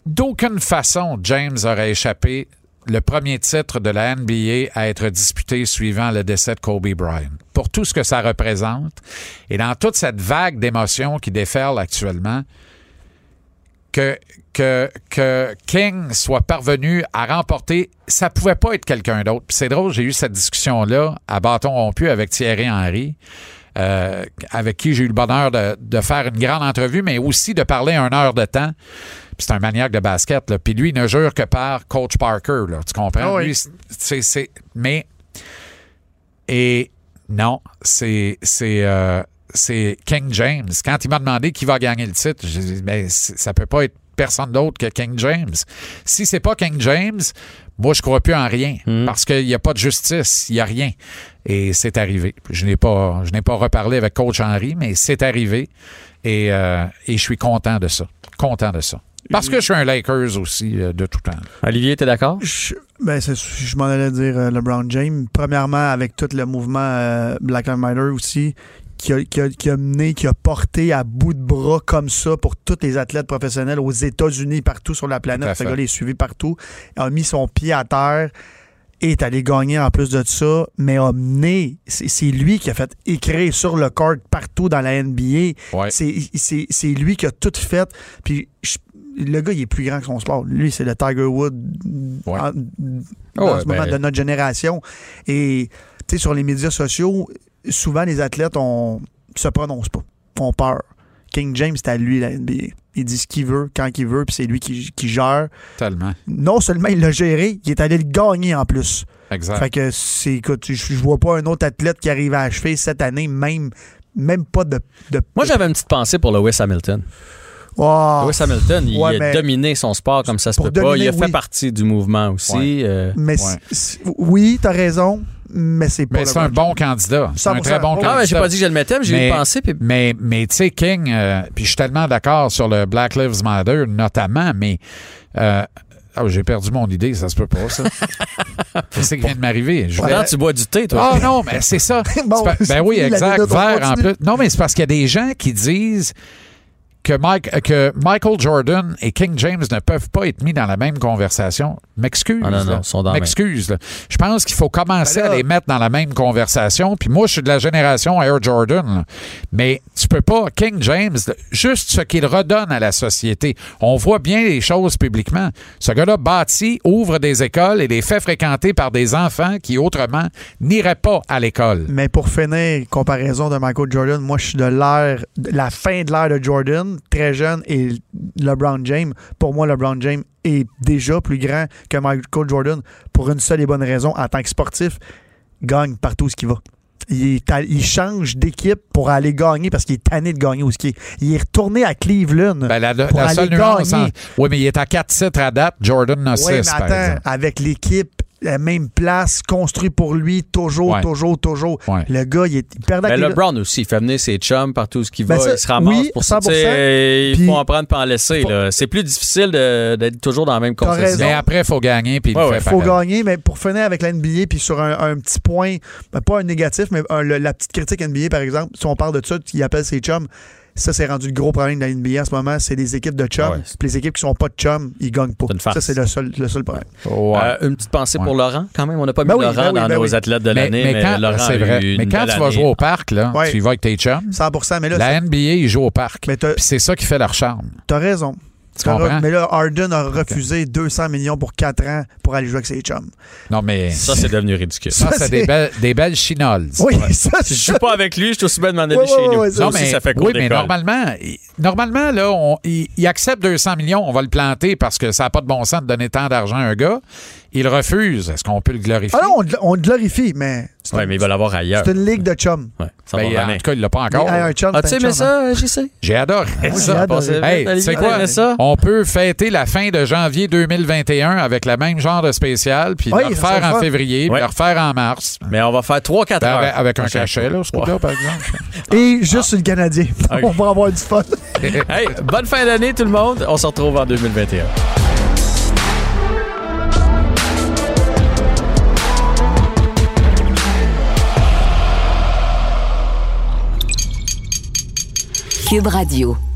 d'aucune façon, James aurait échappé le premier titre de la NBA à être disputé suivant le décès de Kobe Bryant. Pour tout ce que ça représente et dans toute cette vague d'émotions qui déferle actuellement, que, que, que King soit parvenu à remporter, ça pouvait pas être quelqu'un d'autre. C'est drôle, j'ai eu cette discussion-là à bâton rompu avec Thierry Henry, euh, avec qui j'ai eu le bonheur de, de faire une grande entrevue, mais aussi de parler une heure de temps. Puis c'est un maniaque de basket. Là. Puis lui, il ne jure que par Coach Parker. Là. Tu comprends?
Ah oui.
Lui, c'est, c'est- mais. Et non, c'est. c'est euh, c'est King James. Quand il m'a demandé qui va gagner le titre, j'ai dit, ben, c'est- ça peut pas être personne d'autre que King James. Si c'est pas King James, moi, je crois plus en rien. Parce qu'il n'y a pas de justice, il n'y a rien. Et c'est arrivé. Je n'ai pas, je n'ai pas reparlé avec Coach Henry, mais c'est arrivé. Et, euh, et je suis content de ça. Content de ça. Parce que je suis un Lakers aussi euh, de tout temps.
Olivier, t'es d'accord?
Je, ben, c'est- je m'en allais dire euh, LeBron James. Premièrement, avec tout le mouvement euh, Black Lives Matter aussi, qui a, qui, a, qui a mené, qui a porté à bout de bras comme ça pour tous les athlètes professionnels aux États-Unis, partout sur la planète. Ce gars-là est suivi partout. A mis son pied à terre et est allé gagner en plus de ça, mais a mené. C'est c'est lui qui a fait écrire sur le court partout dans la NBA.
Ouais.
C'est- C'est c'est lui qui a tout fait. Puis je- le gars, il est plus grand que son sport. Lui, c'est le Tiger Wood
Ouais.
en-
Oh,
dans
ouais,
ce moment
ben-
de notre génération. Et tu sais, sur les médias sociaux, souvent les athlètes on se prononcent pas, ont peur. King James, c'est à lui la NBA. Il dit ce qu'il veut, quand il veut, puis c'est lui qui, qui gère.
Tellement.
Non seulement il l'a géré, il est allé le gagner en plus.
Exact.
Fait que c'est, écoute, je, je vois pas un autre athlète qui arrive à achever cette année, même, même pas de. de
Moi, j'avais une petite pensée pour Lewis Hamilton.
Wow.
Lewis Hamilton, il
Ouais,
a
mais-
dominé son sport comme ça se
Pour
peut pas. Il a fait
oui.
partie du mouvement aussi.
Ouais.
euh.
Mais
Ouais.
oui, t'as raison, mais c'est pas
Mais c'est un bon candidat. C'est un
100%.
très bon
Ah,
candidat.
Ah, j'ai pas dit que je le mettais, mais j'ai pensé. Puis...
Mais, mais tu sais, King, euh, puis je suis tellement d'accord sur le Black Lives Matter, notamment, mais. euh, ah, j'ai perdu mon idée, ça se peut pas, ça. <laughs> Qu'est-ce qui vient de m'arriver? Je voulais-
tu bois du thé, toi.
Ah non, mais c'est ça. <laughs>
Bon,
C'est pas-
c'est
ben oui, exact. Vert en plus. Non, mais c'est parce qu'il y a des gens qui disent que, Mike, que Michael Jordan et King James ne peuvent pas être mis dans la même conversation. M'excuse.
Ah non, non, sont dans la
M'excuse. Je pense qu'il faut commencer
Ben là-
à les mettre dans la même conversation. Puis moi, je suis de la génération Air Jordan. là. Mais tu peux pas. King James, juste ce qu'il redonne à la société. On voit bien les choses publiquement. Ce gars-là bâtit, ouvre des écoles et les fait fréquenter par des enfants qui autrement n'iraient pas à l'école.
Mais pour finir, comparaison de Michael Jordan, moi, je suis de l'ère, de la fin de l'ère de Jordan, très jeune, et LeBron James. Pour moi, LeBron James est déjà plus grand que Michael Jordan pour une seule et bonne raison. En tant que sportif, gagne partout ce qu'il va. Il, est à- il change d'équipe pour aller gagner parce qu'il est tanné de gagner qu'il est. Il est retourné à Cleveland.
Ben, la,
Pour
la
aller
seule
gagner.
en- Oui, mais il est à 4 titres à date. Jordan 6,
Oui, mais
par
attends,
exemple.
avec l'équipe, la même place, construit pour lui, toujours,
Ouais.
toujours, toujours.
Ouais.
Le gars, il, est, il perdait
Ben,
les-
LeBron aussi, il fait venir ses chums partout où il va,
Ben ça,
il se ramasse
oui,
pour ça.
100%.
Tu sais, Il faut en prendre pas en laisser.
Faut-
là. C'est plus difficile d'être toujours dans la même concession.
Mais après, il faut gagner. Puis il
Ouais,
le
ouais,
fait
faut
pareil.
gagner, mais pour finir avec la NBA, puis sur un, un petit point, ben, pas un négatif, mais un- le- la petite critique NBA, par exemple, si on parle de ça, il appelle ses chums, ça, c'est rendu le gros problème de la NBA en ce moment, c'est des équipes de chums.
Ah ouais.
Puis les équipes qui sont pas de chums, ils gagnent pas. Ça, c'est le seul, le seul problème.
Ouais.
Euh, une petite pensée
Ouais.
pour Laurent, quand même. On n'a pas
Ben
mis
oui,
Laurent
ben oui,
dans
ben
nos
oui.
athlètes de l'année,
mais
mais,
quand,
Laurent
c'est vrai. Mais quand tu vas jouer au parc, là,
Ouais.
tu y vas avec tes chums.
100 mais là,
La NBA, il joue au parc. C'est ça qui fait leur charme.
t'as raison.
Tu comprends?
Mais là, Harden a refusé 200 millions pour 4 ans pour aller jouer avec ses chums.
Non, mais
Ça, c'est devenu ridicule.
ça,
ça,
c'est des belles, des belles chinoles.
Oui, ça,
Si je joue pas avec lui, je suis aussi bien de m'en aller
Ouais,
chez
ouais,
nous.
ouais,
ça
Non,
aussi,
mais,
ça fait
oui, mais normalement, là, on- il, il accepte 200 millions, on va le planter parce que ça n'a pas de bon sens de donner tant d'argent à un gars. Il refuse. Est-ce qu'on peut le glorifier?
Ah non, on, le- on le glorifie, mais une-
mais il va l'avoir ailleurs.
c'est une ligue de chums.
Ouais, ça
Ben,
va
en
revenir.
tout cas, il l'a pas encore.
Chum,
As-tu
c'est un
aimé
chum, hein.
ça, JC?
J'ai adoré
j'ai
ça.
adoré.
Hey, tu sais quoi?
Ça?
On peut fêter la fin de janvier 2021 avec le même genre de spécial, puis
Oui,
le
ça
refaire en février, puis le refaire en mars.
Mais on va faire 3-4
Ben,
heures.
avec, avec un cachet, là, ce coup-là, par exemple. <laughs>
Et juste sur le Canadien.
Ok. <laughs>
On va avoir du fun.
Hey, bonne fin d'année, tout le monde. On se retrouve en 2021.
Cube Radio.